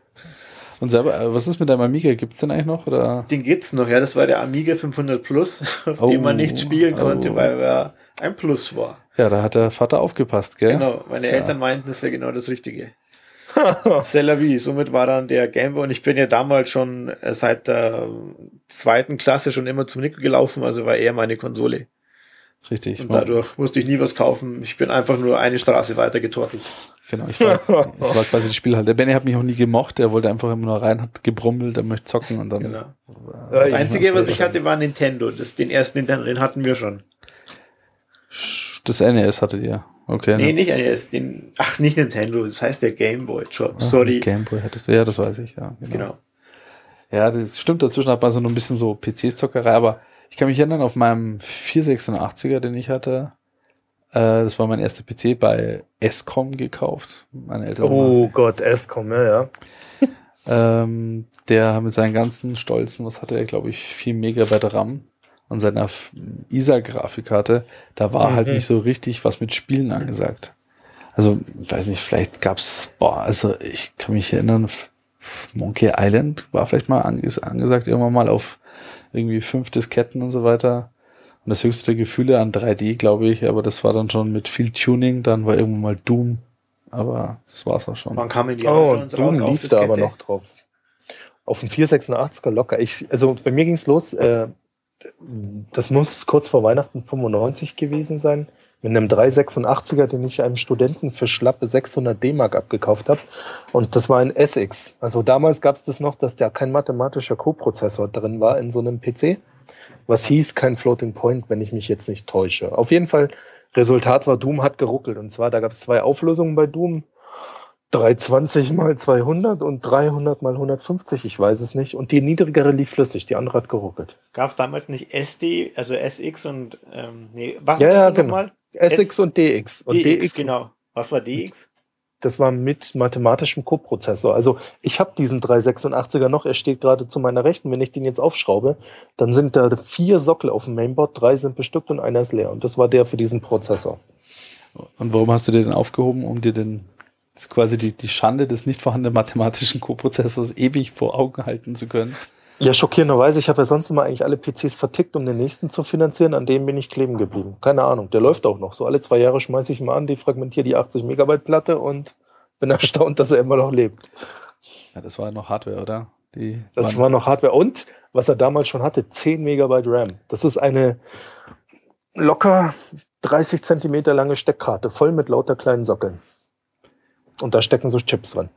Und selber, äh, was ist mit deinem Amiga? Gibt's den eigentlich noch? Oder? Den gibt's noch, ja, das war der Amiga 500 Plus, auf Oh, dem man nicht spielen konnte, oh. weil er ein Plus war. Ja, da hat der Vater aufgepasst, gell? Genau, meine Tja. Eltern meinten, das wäre genau das Richtige. C'est la vie. Somit war dann der Gameboy und ich bin ja damals schon äh, seit der zweiten Klasse schon immer zum Nico gelaufen, also war er meine Konsole. Richtig. Und dadurch musste ich nie was kaufen. Ich bin einfach nur eine Straße weiter getorkelt. Genau, ich war, ich war quasi die Spielhalle. Der Benny hat mich auch nie gemocht, der wollte einfach immer nur rein, hat gebrummelt, er möchte zocken und dann. Genau. Das ich- Einzige, was ich hatte, war Nintendo. Das, den ersten Nintendo, den hatten wir schon. Das NES hattet ihr. Okay. Nee, ne? nicht NES, den, ach, nicht Nintendo, das heißt der Gameboy. Ah, sorry. Gameboy hattest du, ja, das weiß ich, ja. Genau. Ja, das stimmt. Dazwischen hat man so ein bisschen so PC-Zockerei, aber ich kann mich erinnern, auf meinem 486er, den ich hatte, äh, das war mein erster PC bei Escom gekauft. Meine Eltern Oh Gott, Escom, ja, ja. Ähm, der mit seinen ganzen Stolzen, was hatte er, glaube ich, 4 Megabyte RAM und seiner ISA-Grafikkarte, da war Mhm. halt nicht so richtig was mit Spielen angesagt. Also, weiß nicht, vielleicht gab's, boah, also ich kann mich erinnern, Monkey Island war vielleicht mal anges angesagt, irgendwann mal auf irgendwie fünf Disketten und so weiter. Und das höchste der Gefühle an 3D, glaube ich, aber das war dann schon mit viel Tuning, dann war irgendwann mal Doom. Aber das war's auch schon. Man kam in die oh, Doom raus lief da aber noch drauf. Auf dem 486er locker. Ich, also bei mir ging's los, äh, das muss kurz vor Weihnachten 95 gewesen sein, mit einem 386er, den ich einem Studenten für schlappe 600 D-Mark abgekauft habe. Und das war ein SX. Also damals gab es das noch, dass da kein mathematischer Co-Prozessor drin war in so einem PC. Was hieß kein Floating Point, wenn ich mich jetzt nicht täusche. Auf jeden Fall, Resultat war, Doom hat geruckelt. Und zwar, da gab es zwei Auflösungen bei Doom. 320 mal 200 und 300 mal 150, ich weiß es nicht. Und die niedrigere lief flüssig, die andere hat geruckelt. Gab es damals nicht SD, also SX und, ähm, nee, was ja, ja, genau. Mal? SX S und DX. Und DX, DX, genau. Was war DX? Das war mit mathematischem Coprozessor. Also ich habe diesen 386er noch, er steht gerade zu meiner Rechten. Wenn ich den jetzt aufschraube, dann sind da vier Sockel auf dem Mainboard, drei sind bestückt und einer ist leer. Und das war der für diesen Prozessor. Und warum hast du den aufgehoben, um dir den quasi die, die Schande des nicht vorhandenen mathematischen Coprozessors ewig vor Augen halten zu können? Ja, schockierenderweise, ich habe ja sonst immer eigentlich alle PCs vertickt, um den nächsten zu finanzieren. An dem bin ich kleben geblieben. Keine Ahnung, der läuft auch noch. So alle zwei Jahre schmeiße ich mal an, die fragmentiere die 80 Megabyte Platte und bin erstaunt, dass er immer noch lebt. Ja, das war noch Hardware, oder? Die das war noch Hardware. Und was er damals schon hatte, 10 Megabyte RAM. Das ist eine locker 30 Zentimeter lange Steckkarte, voll mit lauter kleinen Sockeln. Und da stecken so Chips drin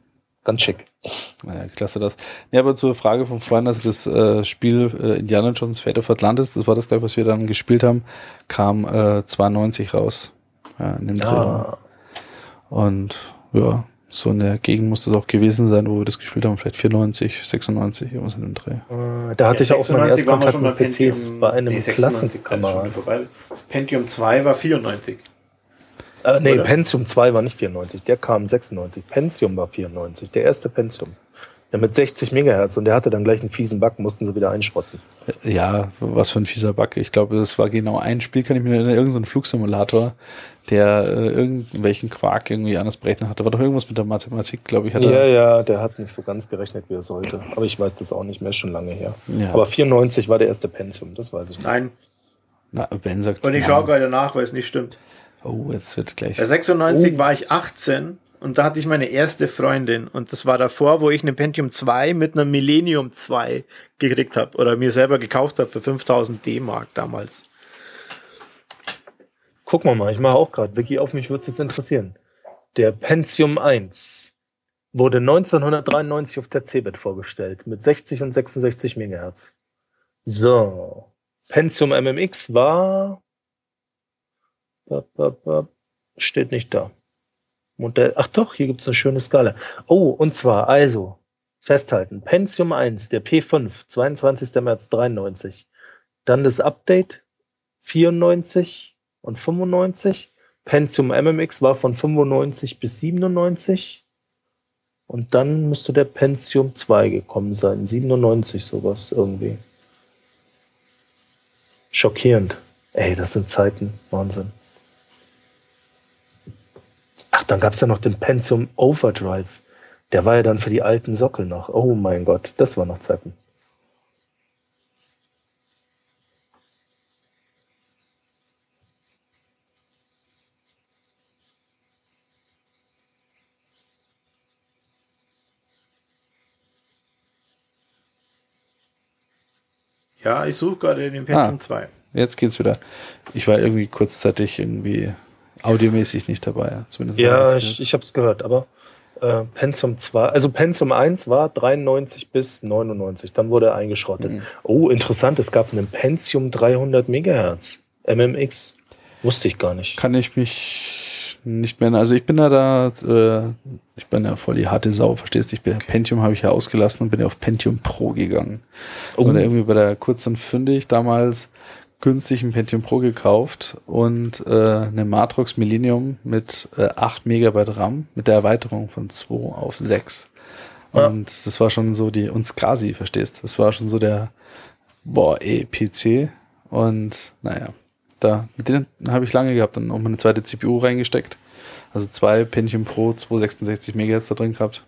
ganz schick. Naja, klasse das. Ja, aber zur Frage von vorhin, also das äh, Spiel äh, Indiana Jones Fate of Atlantis, das war das gleich, was wir dann gespielt haben, kam äh, 92 raus. Ja, in dem ah. Und ja, so in der Gegend muss das auch gewesen sein, wo wir das gespielt haben, vielleicht 94, 96, irgendwas in dem Dreh. Äh, da hatte ja, ich auch meinen ersten Kontakt mit PCs bei einem nee, Klassenkamerad. Pentium 2 war 94. Äh, nee, Oder? Pentium 2 war nicht 94, der kam 96. Pentium war 94, der erste Pentium. Ja, mit 60 Megahertz und der hatte dann gleich einen fiesen Bug, mussten sie wieder einschrotten. Ja, was für ein fieser Bug. Ich glaube, das war genau ein Spiel, kann ich mir erinnern, irgendein Flugsimulator, der äh, irgendwelchen Quark irgendwie anders berechnet hatte. War doch irgendwas mit der Mathematik, glaube ich. Hat ja, ja, der hat nicht so ganz gerechnet, wie er sollte. Aber ich weiß das auch nicht mehr, schon lange her. Ja. Aber 94 war der erste Pentium, das weiß ich nicht. Nein. Na, Ben sagt Und ich schaue gerade nach, weil es nicht stimmt. Oh, jetzt wird gleich. Bei 96 oh. war ich 18 und da hatte ich meine erste Freundin und das war davor, wo ich eine Pentium 2 mit einer Millennium 2 gekriegt habe oder mir selber gekauft habe für 5000 D-Mark damals. Gucken wir mal, ich mache auch gerade. Vicky, auf mich würde es jetzt interessieren. Der Pentium 1 wurde 1993 auf der CeBIT vorgestellt mit 60 und 66 MHz. So, Pentium MMX war Steht nicht da. Modell. Ach doch, hier gibt es eine schöne Skala. Oh, und zwar, also, festhalten. Pentium 1, der P5, 22. März 93. Dann das Update 94 und 95. Pentium MMX war von 95 bis 97. Und dann müsste der Pentium 2 gekommen sein. 97 sowas irgendwie. Schockierend. Ey, das sind Zeiten. Wahnsinn. Ach, dann gab es ja noch den Pentium Overdrive. Der war ja dann für die alten Sockel noch. Oh mein Gott, das war noch Zeiten. Ja, ich suche gerade den Pentium ah, 2. Jetzt geht's wieder. Ich war irgendwie kurzzeitig irgendwie audiomäßig nicht dabei. Zumindest ja, ich, ich habe es gehört, aber äh, Pensum 2, also Pensum 1 war 93 bis 99, dann wurde er eingeschrottet. Mhm. Oh, interessant, es gab einen Pentium 300 Megahertz, MMX, wusste ich gar nicht. Kann ich mich nicht mehr, also ich bin ja da, äh, ich bin ja voll die harte Sau, verstehst du? Bin, Pentium habe ich ja ausgelassen und bin ja auf Pentium Pro gegangen. Oh. Und irgendwie bei der kurzen fündig damals günstig ein Pentium Pro gekauft und äh, eine Matrox Millennium mit äh, 8 Megabyte RAM mit der Erweiterung von 2 auf 6. Ja. Und das war schon so die, und Scasi, verstehst Das war schon so der, boah, ey, PC. Und naja, da, mit denen habe ich lange gehabt, dann auch meine zweite CPU reingesteckt. Also zwei Pentium Pro, 266 MHz da drin gehabt.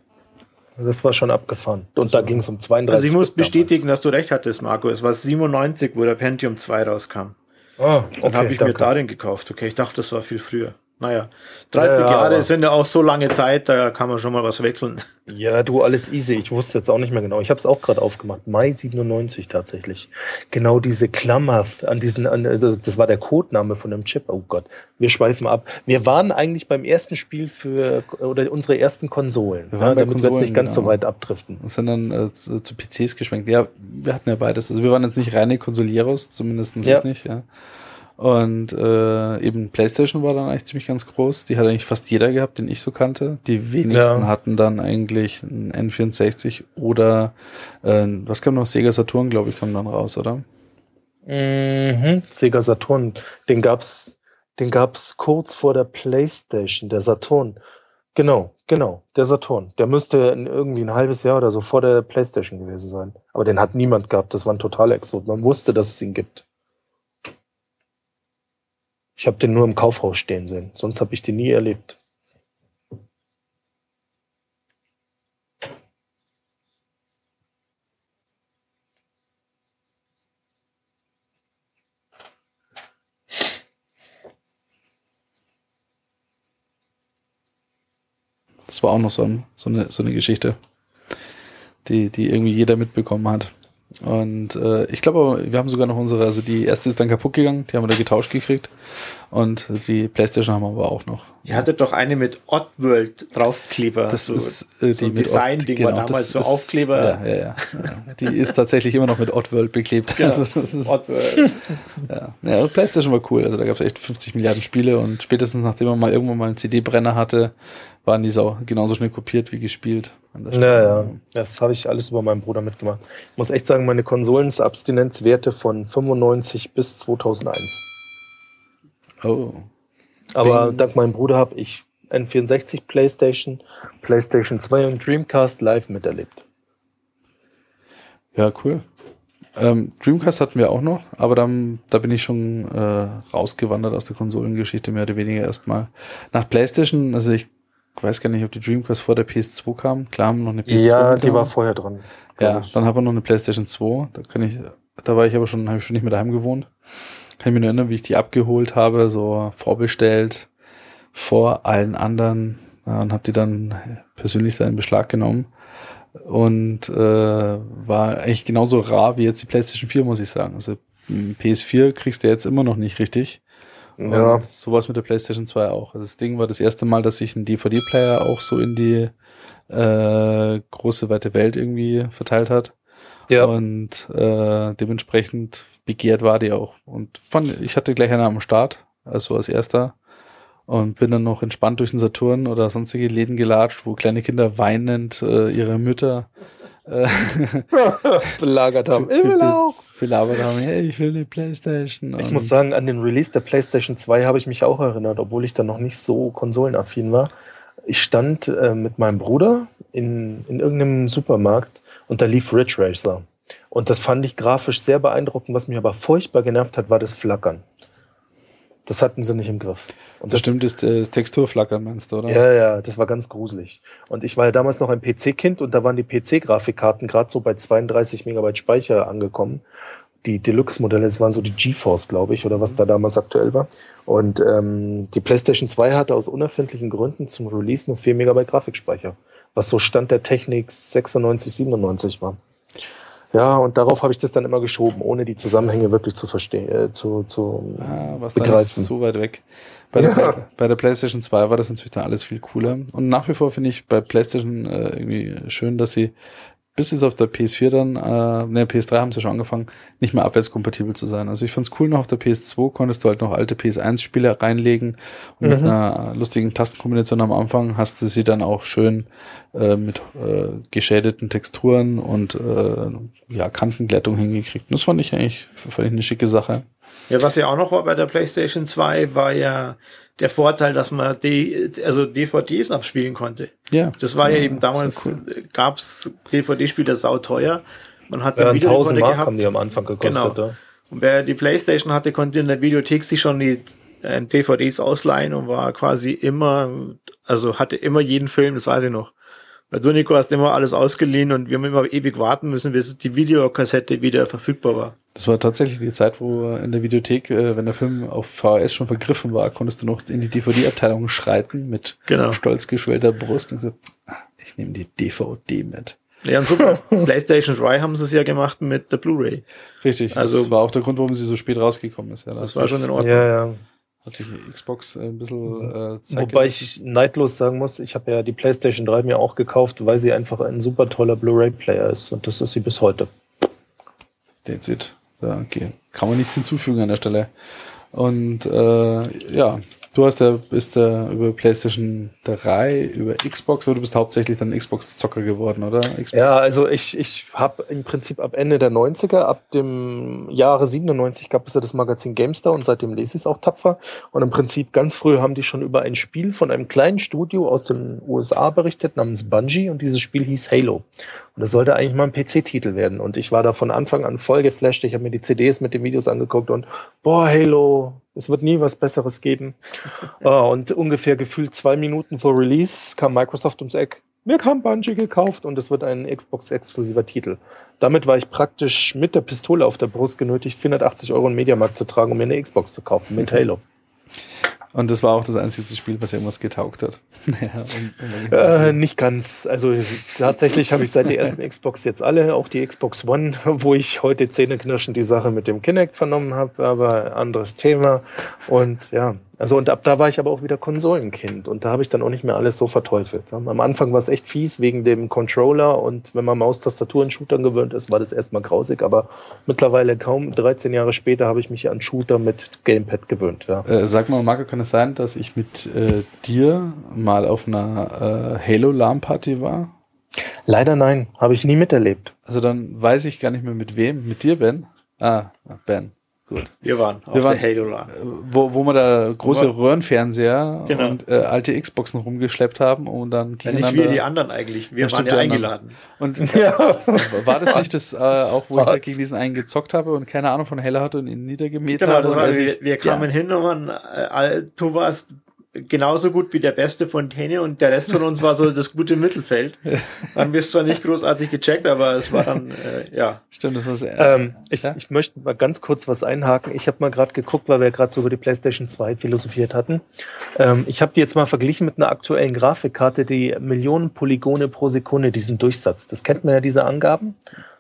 Das war schon abgefahren. Und da ging es um 32. Also ich muss bestätigen, damals. dass du recht hattest, Marco. Es war 97, wo der Pentium 2 rauskam. Ah, okay, Dann habe ich danke. mir da den gekauft. Okay, ich dachte, das war viel früher. Naja, 30 ja, Jahre sind ja auch so lange Zeit, da kann man schon mal was wechseln. Ja, du, alles easy. Ich wusste jetzt auch nicht mehr genau. Ich habe es auch gerade aufgemacht. Mai 97 tatsächlich. Genau diese Klammer an diesen, an, also das war der Codename von dem Chip. Oh Gott, wir schweifen ab. Wir waren eigentlich beim ersten Spiel für, oder unsere ersten Konsolen. Wir waren ja, bei damit Konsolen, wir jetzt nicht ganz genau. so weit abdriften. Und sind dann äh, zu, zu, PCs geschwenkt. Ja, wir hatten ja beides. Also wir waren jetzt nicht reine Konsolieros, zumindest ja. nicht, ja. Und äh, eben PlayStation war dann eigentlich ziemlich ganz groß. Die hat eigentlich fast jeder gehabt, den ich so kannte. Die wenigsten ja. hatten dann eigentlich ein N64 oder äh, was kam noch? Sega Saturn, glaube ich, kam dann raus, oder? Mhm, Sega Saturn. Den gab's, den gab's kurz vor der PlayStation, der Saturn. Genau, genau, der Saturn. Der müsste irgendwie ein halbes Jahr oder so vor der PlayStation gewesen sein. Aber den hat niemand gehabt. Das war ein totaler Exot. Man wusste, dass es ihn gibt. Ich habe den nur im Kaufhaus stehen sehen. Sonst habe ich den nie erlebt. Das war auch noch so, ein, so, eine, so eine Geschichte, die, die irgendwie jeder mitbekommen hat. Und äh, ich glaube, wir haben sogar noch unsere, also die erste ist dann kaputt gegangen, die haben wir da getauscht gekriegt. Und die Playstation haben wir aber auch noch. Ihr hattet doch eine mit Oddworld draufkleber. Das so, ist äh, so die Design-Ding genau, war damals so Aufkleber. Ja, ja, ja, Die ist tatsächlich immer noch mit Oddworld beklebt. Genau, also das ist, Oddworld. Ja. ja, Playstation war cool. Also da gab es echt 50 Milliarden Spiele und spätestens nachdem man mal irgendwann mal einen CD-Brenner hatte, waren die auch genauso schnell kopiert wie gespielt. Naja, das habe ich alles über meinen Bruder mitgemacht. Ich muss echt sagen, meine Konsolen-Abstinenzwerte von 95 bis 2001. Oh. Aber Bing. dank meinem Bruder habe ich N64, PlayStation, PlayStation 2 und Dreamcast live miterlebt. Ja, cool. Ähm, Dreamcast hatten wir auch noch, aber dann, da bin ich schon äh, rausgewandert aus der Konsolengeschichte, mehr oder weniger erstmal. Nach PlayStation, also ich weiß gar nicht, ob die Dreamcast vor der PS2 kam. Klar haben wir noch eine PS2. Ja, die war vorher dran. Ja, ich. dann haben wir noch eine PlayStation 2. Da kann ich, da war ich aber schon, habe ich schon nicht mehr daheim gewohnt. Kann ich mich nur erinnern, wie ich die abgeholt habe, so vorbestellt vor allen anderen ja, und habe die dann persönlich da in Beschlag genommen und äh, war eigentlich genauso rar wie jetzt die PlayStation 4, muss ich sagen. Also PS4 kriegst du jetzt immer noch nicht richtig. Ja. Und sowas mit der PlayStation 2 auch. Also das Ding war das erste Mal, dass ich einen DVD-Player auch so in die äh, große weite Welt irgendwie verteilt hat. Ja. Und äh, dementsprechend begehrt war die auch. Und fand, ich hatte gleich einen am Start, also als erster. Und bin dann noch entspannt durch den Saturn oder sonstige Läden gelatscht, wo kleine Kinder weinend äh, ihre Mütter äh, belagert haben. Ich will auch belabert haben, hey, ich will eine Playstation. Ich muss sagen, an den Release der Playstation 2 habe ich mich auch erinnert, obwohl ich dann noch nicht so konsolenaffin war. Ich stand äh, mit meinem Bruder in, in irgendeinem Supermarkt und da lief Ridge Racer. Und das fand ich grafisch sehr beeindruckend. Was mich aber furchtbar genervt hat, war das Flackern. Das hatten sie nicht im Griff. Und das, das stimmt, das äh, Texturflackern meinst du, oder? Ja, ja, das war ganz gruselig. Und ich war ja damals noch ein PC-Kind und da waren die PC-Grafikkarten gerade so bei 32 Megabyte Speicher angekommen. Die Deluxe-Modelle, das waren so die GeForce, glaube ich, oder was da damals aktuell war. Und ähm, die PlayStation 2 hatte aus unerfindlichen Gründen zum Release nur 4 Megabyte Grafikspeicher, was so Stand der Technik 96, 97 war. Ja, und darauf habe ich das dann immer geschoben, ohne die Zusammenhänge wirklich zu verstehen, äh, zu, zu ah, was begreifen. Dann ist so weit weg. Bei der, ja. bei der PlayStation 2 war das natürlich dann alles viel cooler. Und nach wie vor finde ich bei PlayStation äh, irgendwie schön, dass sie bis es auf der PS4 dann, äh, ne, PS3 haben sie schon angefangen, nicht mehr abwärtskompatibel zu sein. Also ich fand's cool, noch auf der PS2 konntest du halt noch alte PS1-Spiele reinlegen und mhm. mit einer lustigen Tastenkombination am Anfang hast du sie dann auch schön äh, mit äh, geschädeten Texturen und äh, ja, Kantenglättung hingekriegt. Und das fand ich eigentlich fand ich eine schicke Sache. Ja, was ja auch noch war bei der PlayStation 2, war ja der Vorteil, dass man die, also DVDs abspielen konnte. Ja. Das war ja, ja eben damals, cool. gab's DVD-Spieler sauteuer. Man hat ja, 1000 Mark gehabt. haben die am Anfang gekostet. Genau. Ja. Und wer die Playstation hatte, konnte in der Videothek sich schon die äh, DVDs ausleihen und war quasi immer, also hatte immer jeden Film, das weiß ich noch. Weil du, Nico, hast immer alles ausgeliehen und wir haben immer ewig warten müssen, bis die Videokassette wieder verfügbar war. Das war tatsächlich die Zeit, wo in der Videothek, äh, wenn der Film auf VHS schon vergriffen war, konntest du noch in die DVD-Abteilung schreiten mit Genau. stolz geschwellter Brust und gesagt, "Ah, ich nehme die DVD mit. Ja, und super. PlayStation 3 haben sie es ja gemacht mit der Blu-ray. Richtig, Also- das war auch der Grund, warum sie so spät rausgekommen ist. Ja, da Das hat war schon in Ordnung. Ja, ja. Hat sich Xbox ein bisschen äh, Zeit Wobei ich neidlos sagen muss, ich habe ja die PlayStation 3 mir auch gekauft, weil sie einfach ein super toller Blu-ray-Player ist. Und das ist sie bis heute. That's it. Okay. Kann man nichts hinzufügen an der Stelle. Und äh, ja, du hast ja, bist ja über PlayStation 3, über Xbox, oder du bist hauptsächlich dann Xbox-Zocker geworden, oder? Xbox. Ja, also ich, ich habe im Prinzip ab Ende der 90er, ab dem Jahre 97 gab es ja das Magazin GameStar und seitdem lese ich es auch tapfer. Und im Prinzip ganz früh haben die schon über ein Spiel von einem kleinen Studio aus den USA berichtet, namens Bungie. Und dieses Spiel hieß Halo. Und das sollte eigentlich mal ein PC-Titel werden. Und ich war da von Anfang an voll geflasht. Ich habe mir die CDs mit den Videos angeguckt und boah, Halo, es wird nie was Besseres geben. Ah, und ungefähr gefühlt zwei Minuten vor Release kam Microsoft ums Eck. Wir haben Bungie gekauft und es wird ein Xbox-exklusiver Titel. Damit war ich praktisch mit der Pistole auf der Brust genötigt, 480 Euro in den Mediamarkt zu tragen, um mir eine Xbox zu kaufen mit Halo. Und das war auch das einzige Spiel, was irgendwas getaugt hat. ja, um, um Äh, nicht ganz. Also tatsächlich habe ich seit der ersten Xbox jetzt alle, auch die Xbox One, wo ich heute zähneknirschend die Sache mit dem Kinect vernommen habe, aber anderes Thema. Und ja, also und ab da war ich aber auch wieder Konsolenkind und da habe ich dann auch nicht mehr alles so verteufelt. Am Anfang war es echt fies wegen dem Controller und wenn man Maustastatur in Shootern gewöhnt ist, war das erstmal grausig, aber mittlerweile kaum 13 Jahre später habe ich mich an Shooter mit Gamepad gewöhnt. Ja. Äh, sag mal, Marco, kann es sein, dass ich mit äh, dir mal auf einer äh, Halo-LAN-Party war? Leider nein, habe ich nie miterlebt. Also dann weiß ich gar nicht mehr mit wem. Mit dir, Ben? Ah, Ben. Gut. Wir waren auf Wir waren- der Halo-La. Wo, wo wir da große wir- Röhrenfernseher Genau. und äh, alte Xboxen rumgeschleppt haben und dann Ja, nicht gegeneinander. wir, die anderen eigentlich. Wir Ja, waren ja anderen. eingeladen. und äh, war das nicht das, äh, auch wo ich da gegen diesen einen gezockt habe und keine Ahnung von Halo hatte und ihn niedergemäht Genau, habe? das und war, er wir, wir kamen hin und waren, äh, du warst genauso gut wie der beste Fontäne und der Rest von uns war so das gute Mittelfeld. Haben wir es zwar nicht großartig gecheckt, aber es war dann, äh, ja. Stimmt, das war sehr, Ähm, ich, ja? ich möchte mal ganz kurz was einhaken. Ich habe mal gerade geguckt, weil wir gerade so über die PlayStation 2 philosophiert hatten. Ähm, ich habe die jetzt mal verglichen mit einer aktuellen Grafikkarte, die Millionen Polygone pro Sekunde, diesen Durchsatz. Das kennt man ja, diese Angaben.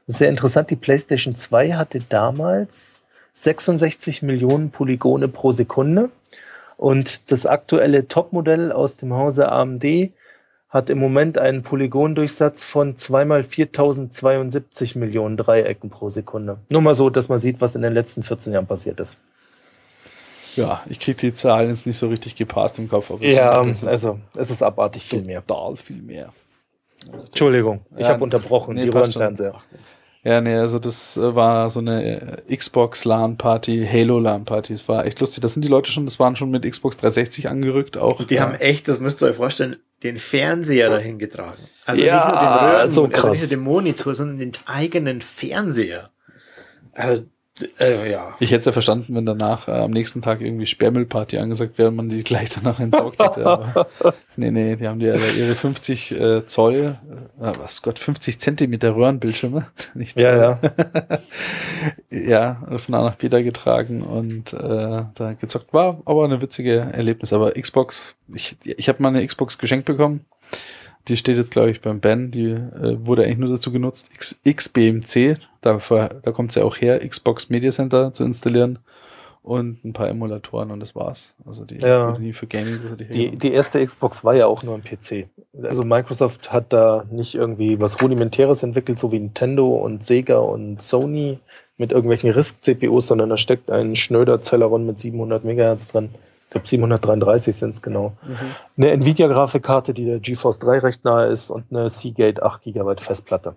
Das ist sehr interessant. Die PlayStation 2 hatte damals 66 Millionen Polygone pro Sekunde. Und das aktuelle Topmodell aus dem Hause AMD hat im Moment einen Polygondurchsatz von zweimal 4072 Millionen Dreiecken pro Sekunde. Nur mal so, dass man sieht, was in den letzten 14 Jahren passiert ist. ja, ich kriege die Zahlen jetzt nicht so richtig gepasst im Kopf. Ja, also es ist abartig viel mehr. Total viel mehr. Entschuldigung, ich habe unterbrochen, nee, die. Röhrenfernseher. Ja, nee, also das äh, war so eine äh, Xbox LAN-Party, Halo LAN-Party. Das war echt lustig. Das sind die Leute schon, das waren schon mit Xbox 360 angerückt auch. Die ja. haben echt, das müsst ihr euch vorstellen, den Fernseher dahin getragen. Also Ja, nicht nur den Röhren, so also krass. nicht nur den Monitor, sondern den eigenen Fernseher. Also, äh, ja. Ich hätte es ja verstanden, wenn danach äh, am nächsten Tag irgendwie Sperrmüllparty angesagt wäre und man die gleich danach entsorgt hätte. Aber nee, nee, die haben die alle ihre 50 äh, Zoll, äh, was Gott, 50 Zentimeter Röhrenbildschirme, nicht Zoll. Ja, ja. ja, von A nach B da getragen und äh, da gezockt war, aber eine witzige Erlebnis. Aber Xbox, ich, ich habe mal eine Xbox geschenkt bekommen. Die steht jetzt, glaube ich, beim Ben. Die äh, wurde eigentlich nur dazu genutzt, X, XBMC, dafür, da kommt sie ja auch her, Xbox Media Center zu installieren und ein paar Emulatoren und das war's. Also die Ja. nie für Gaming Die, die erste Xbox war ja auch nur ein PC. Also Microsoft hat da nicht irgendwie was Rudimentäres entwickelt, so wie Nintendo und Sega und Sony mit irgendwelchen RISC-CPUs, sondern da steckt ein schnöder Celeron mit 700 Megahertz dran. Ich glaube 733 sind es genau. Mhm. Eine Nvidia-Grafikkarte, die der GeForce 3 recht nahe ist und eine Seagate 8 GB Festplatte.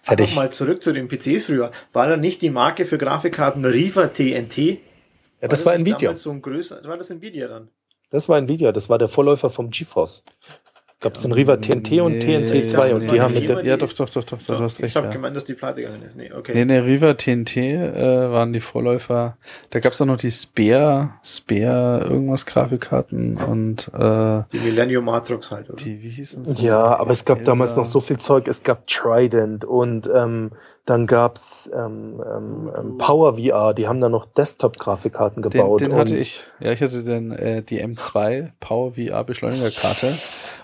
Fertig. mal zurück zu den PCs früher. War da nicht die Marke für Grafikkarten Riva TNT? Ja, das war nicht Nvidia. damals So ein größer, war das Nvidia dann? Das war Nvidia, das war der Vorläufer vom GeForce. Gab es den Riva TNT und Nee, TNT 2 ja, und nee, die haben mit der. Ja, doch, doch, doch, doch, du hast ich recht. habe Ja. gemeint, dass die Pleite gegangen ist. Nee, okay. Nee, nee, Riva TNT äh, waren die Vorläufer. Da gab es auch noch die Spare, Spare irgendwas Grafikkarten und äh, Die Millennium Matrix halt, oder? die, wie hießen sie? Ja, aber es gab damals noch so viel Zeug. Es gab Trident und ähm, dann gab's ähm, ähm, ähm, Power VR. Die haben da noch Desktop-Grafikkarten Den, gebaut. den hatte und- ich. Ja, ich hatte den, äh, die M2 Power VR Beschleunigerkarte.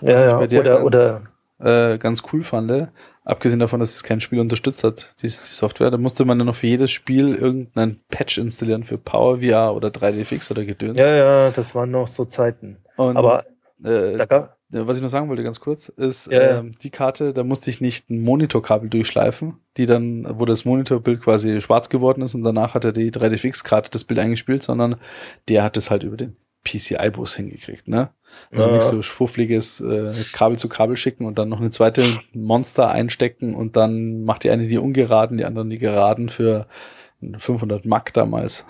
Was Ja, ich ja, bei dir oder, ganz, oder äh, ganz cool fand. Abgesehen davon, dass es kein Spiel unterstützt hat, die, die Software, da musste man dann noch für jedes Spiel irgendeinen Patch installieren für Power VR oder 3DFX oder Gedöns. ja, ja, das waren noch so Zeiten. Und, Aber äh, da gab, Ja, Was ich noch sagen wollte, ganz kurz, ist, Ja, ja. ähm, die Karte, da musste ich nicht ein Monitorkabel durchschleifen, die dann, wo das Monitorbild quasi schwarz geworden ist und danach hat er die 3D-Fix-Karte das Bild eingespielt, sondern der hat es halt über den PCI-Bus hingekriegt, ne? Also Ja. nicht so schwuffliges äh, Kabel zu Kabel schicken und dann noch eine zweite Monster einstecken und dann macht die eine die ungeraden, die anderen die geraden für 500 Mark damals.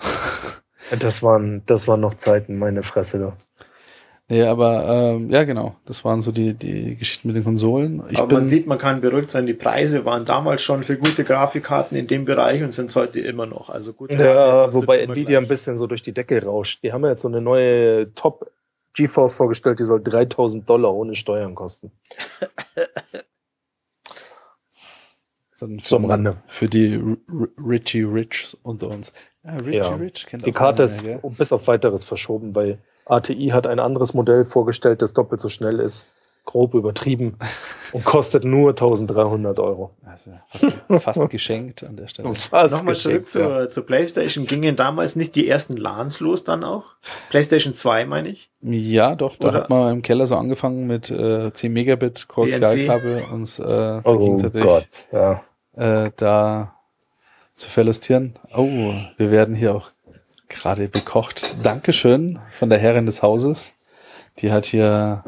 das waren, das waren noch Zeiten, meine Fresse da. Nee, aber ähm, ja genau, das waren so die, die Geschichten mit den Konsolen. Ich Aber man sieht, man kann beruhigt sein, die Preise waren damals schon für gute Grafikkarten in dem Bereich und sind es heute immer noch. Also gute Hardware Ja, wobei Nvidia ein gleich. bisschen so durch die Decke rauscht. Die haben ja jetzt so eine neue Top GeForce vorgestellt, die soll 3000 Dollar ohne Steuern kosten. Dann für, Zum Rande. für die R R Richie Rich unter uns. Ja, Richie Ja. Rich kennt Die auch Karte ist mehr, bis auf weiteres verschoben, weil ATI hat ein anderes Modell vorgestellt, das doppelt so schnell ist. Grob übertrieben und kostet nur 1300 Euro. Also fast, fast geschenkt an der Stelle. Fast Nochmal zurück zur, ja. zur PlayStation. Gingen damals nicht die ersten LANs los dann auch? PlayStation 2 meine ich. Ja, doch, da Oder- hat man im Keller so angefangen mit äh, 10 Megabit Koaxialkabel uns äh, da Oh gegenseitig Gott, ja. äh, da zu verlustieren. Oh, wir werden hier auch gerade bekocht. Dankeschön von der Herrin des Hauses. Die hat hier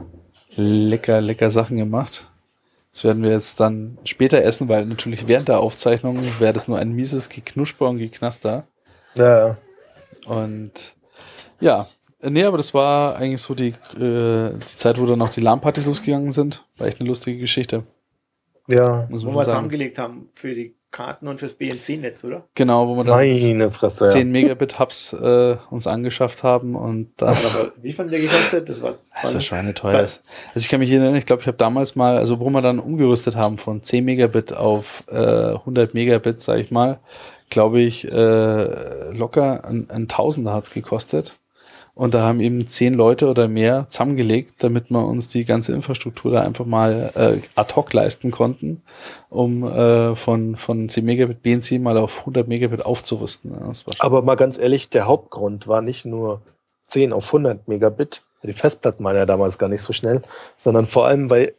lecker, lecker Sachen gemacht. Das werden wir jetzt dann später essen, weil natürlich während der Aufzeichnung wäre das nur ein mieses Geknusper und Geknaster. Ja, ja. Und ja, nee, aber das war eigentlich so die, äh, die Zeit, wo dann auch die LAN-Partys losgegangen sind. War echt eine lustige Geschichte, ja. muss Wo man wir sagen. zusammengelegt haben für die Karten und fürs BNC-Netz, oder? Genau, wo wir dann Fresse, ja. 10 Megabit Hubs äh, uns angeschafft haben und dann Aber wie viel hat der gekostet? Das war, das war schweineteuer. Zeit. Also ich kann mich erinnern, ich glaube, ich habe damals mal, also wo wir dann umgerüstet haben von 10 Megabit auf äh, 100 Megabit, sage ich mal, glaube ich, äh, locker ein, ein Tausender hat's gekostet. Und da haben eben zehn Leute oder mehr zusammengelegt, damit wir uns die ganze Infrastruktur da einfach mal äh, ad hoc leisten konnten, um äh, von, von 10 Megabit BNC mal auf 100 Megabit aufzurüsten. Aber mal ganz ehrlich, der Hauptgrund war nicht nur 10 auf 100 Megabit, die Festplatten waren ja damals gar nicht so schnell, sondern vor allem, weil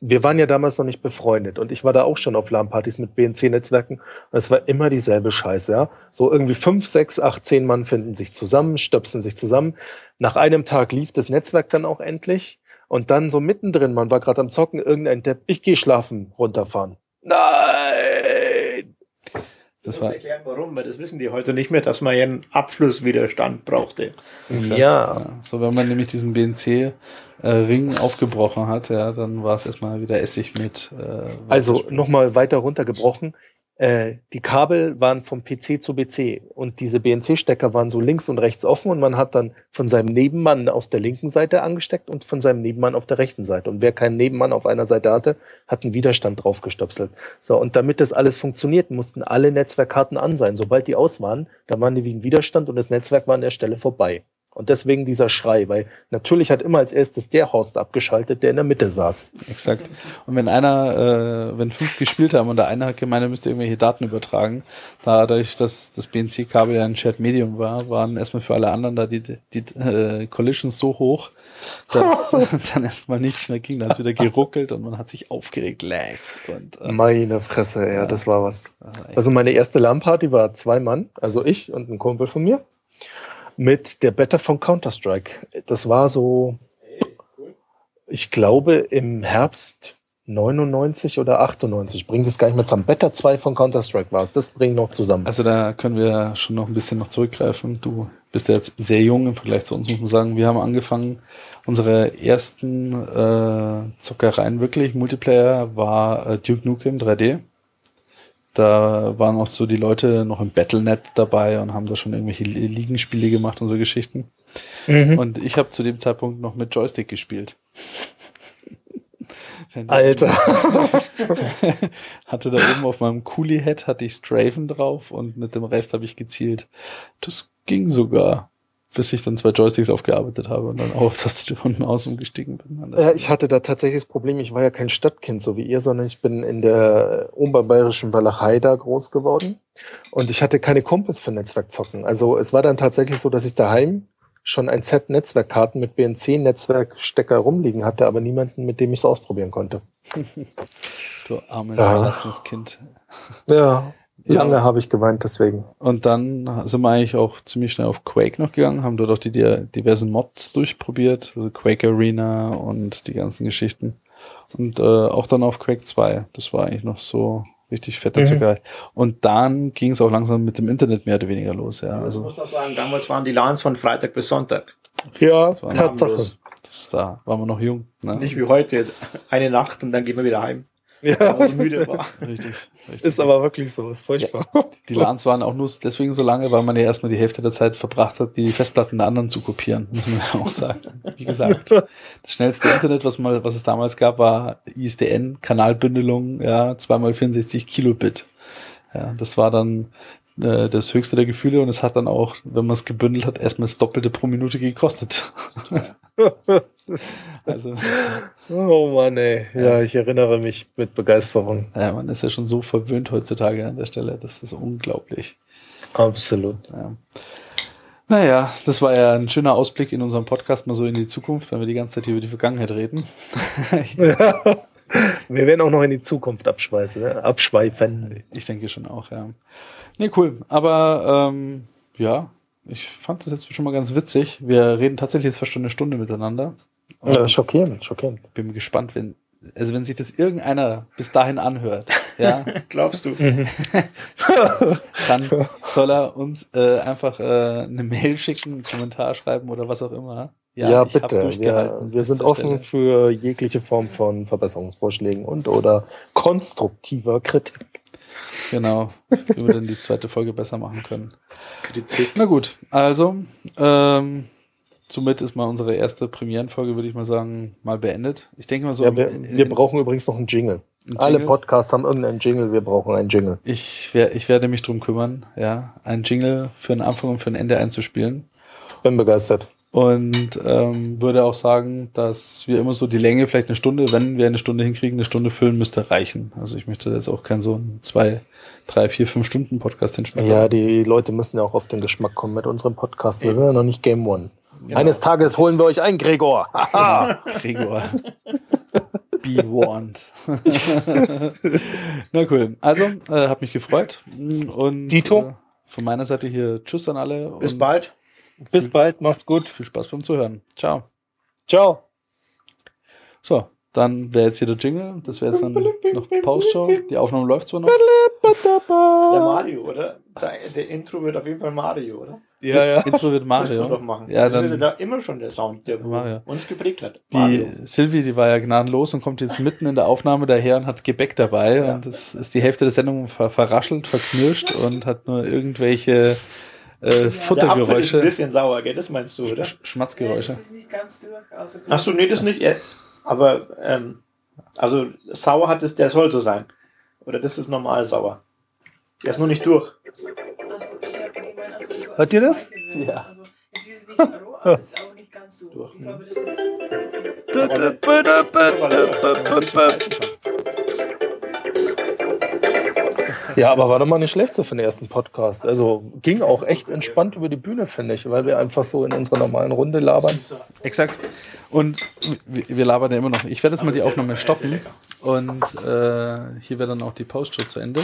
wir waren ja damals noch nicht befreundet und ich war da auch schon auf LAN-Partys mit BNC-Netzwerken und es war immer dieselbe Scheiße, ja. So irgendwie fünf, sechs, acht, zehn Mann finden sich zusammen, stöpseln sich zusammen. Nach einem Tag lief das Netzwerk dann auch endlich und dann so mittendrin, man war gerade am Zocken, irgendein Depp, ich gehe schlafen, runterfahren. Nein! Das war erklären, warum, weil das wissen die heute nicht mehr, dass man ja einen Abschlusswiderstand brauchte. Exakt, Ja. So, wenn man nämlich diesen BNC-Ring aufgebrochen hat, ja, dann war es erstmal wieder Essig mit. Äh, Also nochmal weiter runtergebrochen. Äh, die Kabel waren vom PC zu BC und diese BNC-Stecker waren so links und rechts offen und man hat dann von seinem Nebenmann auf der linken Seite angesteckt und von seinem Nebenmann auf der rechten Seite. Und wer keinen Nebenmann auf einer Seite hatte, hat einen Widerstand draufgestöpselt. So, und damit das alles funktioniert, mussten alle Netzwerkkarten an sein. Sobald die aus waren, dann waren die wie ein Widerstand und das Netzwerk war an der Stelle vorbei. Und deswegen dieser Schrei, weil natürlich hat immer als erstes der Horst abgeschaltet, der in der Mitte saß. Exakt. Und wenn einer, äh, wenn fünf gespielt haben und der eine hat gemeint, er müsste irgendwelche Daten übertragen, dadurch, dass das BNC-Kabel ja ein Shared Medium war, waren erstmal für alle anderen da die, die äh, Collisions so hoch, dass dann erstmal nichts mehr ging. Da hat es wieder geruckelt und man hat sich aufgeregt. Lag. Und, äh, Meine Fresse, ja, Ja. das war was. echt- Also meine erste LAN-Party war zwei Mann, also ich und ein Kumpel von mir, mit der Beta von Counter-Strike. Das war so, ich glaube, im Herbst 99 oder 98. Bringt es gar nicht mehr zusammen. Beta 2 von Counter-Strike war es. Das bringt noch zusammen. Also da können wir schon noch ein bisschen noch zurückgreifen. Du bist ja jetzt sehr jung im Vergleich zu uns, muss man sagen. Wir haben angefangen, unsere ersten äh, Zockereien wirklich, Multiplayer, war äh, Duke Nukem 3D. Da waren auch so die Leute noch im Battlenet dabei und haben da schon irgendwelche Ligenspiele gemacht und so Geschichten. Mhm. Und ich habe zu dem Zeitpunkt noch mit Joystick gespielt. Alter. hatte da oben auf meinem Coolie-Head hatte ich Strafen drauf und mit dem Rest habe ich gezielt. Das ging sogar, bis ich dann zwei Joysticks aufgearbeitet habe und dann auch auf Tastatur und Maus umgestiegen bin. Ja, ich hatte da tatsächlich das Problem, ich war ja kein Stadtkind so wie ihr, sondern ich bin in der oberbayerischen Walachei da groß geworden und ich hatte keine Kumpels für Netzwerkzocken. Also es war dann tatsächlich so, dass ich daheim schon ein Set Netzwerkkarten mit BNC-Netzwerkstecker rumliegen hatte, aber niemanden, mit dem ich es ausprobieren konnte. du armes, ja. verlassenes Kind. Ja, lange ja. habe ich geweint deswegen. Und dann sind wir eigentlich auch ziemlich schnell auf Quake noch gegangen, haben dort auch die, die diversen Mods durchprobiert, also Quake Arena und die ganzen Geschichten. Und äh, auch dann auf Quake 2. Das war eigentlich noch so Richtig fette mhm. Zuckerei. Und dann ging es auch langsam mit dem Internet mehr oder weniger los. Ja, also, muss man sagen, damals waren die LANs von Freitag bis Sonntag. Ja, Tatsache. Das, da waren wir noch jung. Ne? Nicht wie heute, eine Nacht und dann gehen wir wieder heim. Ja, so müde war. richtig, richtig. Ist aber wirklich so, ist furchtbar. Ja. Die LANs waren auch nur deswegen so lange, weil man ja erstmal die Hälfte der Zeit verbracht hat, die Festplatten der anderen zu kopieren, muss man ja auch sagen. Wie gesagt, das schnellste Internet, was mal, was es damals gab, war ISDN, Kanalbündelung, ja, zweimal 64 Kilobit. Ja, das war dann äh, das höchste der Gefühle und es hat dann auch, wenn man es gebündelt hat, erstmal das Doppelte pro Minute gekostet. also, oh Mann, ey. Ja, ich erinnere mich mit Begeisterung. Ja, man ist ja schon so verwöhnt heutzutage an der Stelle. Das ist unglaublich. Absolut. Ja. Naja, das war ja ein schöner Ausblick in unserem Podcast mal so in die Zukunft, wenn wir die ganze Zeit hier über die Vergangenheit reden. ja. Wir werden auch noch in die Zukunft abschweißen, ne? abschweifen. Ich denke schon auch, ja. Nee, cool. Aber ähm, ja, ich fand das jetzt schon mal ganz witzig. Wir reden tatsächlich jetzt fast schon eine Stunde miteinander. Ja, schockierend, schockierend. Bin gespannt, wenn, also wenn sich das irgendeiner bis dahin anhört, ja. Glaubst du? dann soll er uns äh, einfach äh, eine Mail schicken, einen Kommentar schreiben oder was auch immer. Ja, ja bitte. Wir, wir sind offen Stelle. für jegliche Form von Verbesserungsvorschlägen und oder konstruktiver Kritik. Genau, wie wir dann die zweite Folge besser machen können. Kritik. Na gut, also ähm, somit ist mal unsere erste Premierenfolge, würde ich mal sagen, mal beendet. Ich denke mal so. Ja, wir, in, in, wir brauchen übrigens noch einen Jingle. Jingle. Alle Podcasts haben irgendeinen Jingle, wir brauchen einen Jingle. Ich, wer, ich werde mich drum kümmern, ja, einen Jingle für einen Anfang und für ein Ende einzuspielen. Bin begeistert. Und ähm, würde auch sagen, dass wir immer so die Länge, vielleicht eine Stunde, wenn wir eine Stunde hinkriegen, eine Stunde füllen, müsste reichen. Also ich möchte jetzt auch keinen so einen zwei, drei, vier, fünf Stunden Podcast hinschmecken. Ja, die Leute müssen ja auch auf den Geschmack kommen mit unserem Podcast. Wir sind ja noch nicht Game One. Genau. Eines Tages holen wir euch ein, Gregor. Gregor. Be warned. Na cool. Also, äh, hat mich gefreut. Und Dito. Äh, von meiner Seite hier Tschüss an alle. Bis bald. Bis bald, macht's gut. Viel Spaß beim Zuhören. Ciao. Ciao. So, dann wäre jetzt hier der Jingle. Das wäre jetzt dann noch Pause-Show. Die Aufnahme läuft zwar noch. Der Mario, oder? Der, der, Intro wird auf jeden Fall Mario, oder? Ja, ja. Intro wird Mario. Das doch machen. Ja, dann, das da immer schon der Sound, der Mario. uns geprägt hat. Mario. Die Silvi, die war ja gnadenlos und kommt jetzt mitten in der Aufnahme daher und hat Gebäck dabei. Ja. Und das ist die Hälfte der Sendung ver verraschelt, verknirscht und hat nur irgendwelche äh, Futtergeräusche. Der ist ein bisschen sauer, gell? Das meinst du, oder? Sch Schmatzgeräusche. Nee, das ist nicht ganz durch. Also Achso, nee, das nicht. Aber, ähm, also sauer hat es, der soll so sein. Oder das ist normal sauer. Der ist nur nicht durch. Also, Hört ihr das? Ja. Also, es ist nicht roh, aber es ist auch nicht ganz durch. durch. Ich glaube, das ist. Ja, aber war doch mal nicht schlecht so für den ersten Podcast. Also ging auch echt entspannt über die Bühne, finde ich, weil wir einfach so in unserer normalen Runde labern. Exakt. Und wir labern ja immer noch. Ich werde jetzt mal die Aufnahme stoppen und äh, hier wäre dann auch die Postshow zu Ende.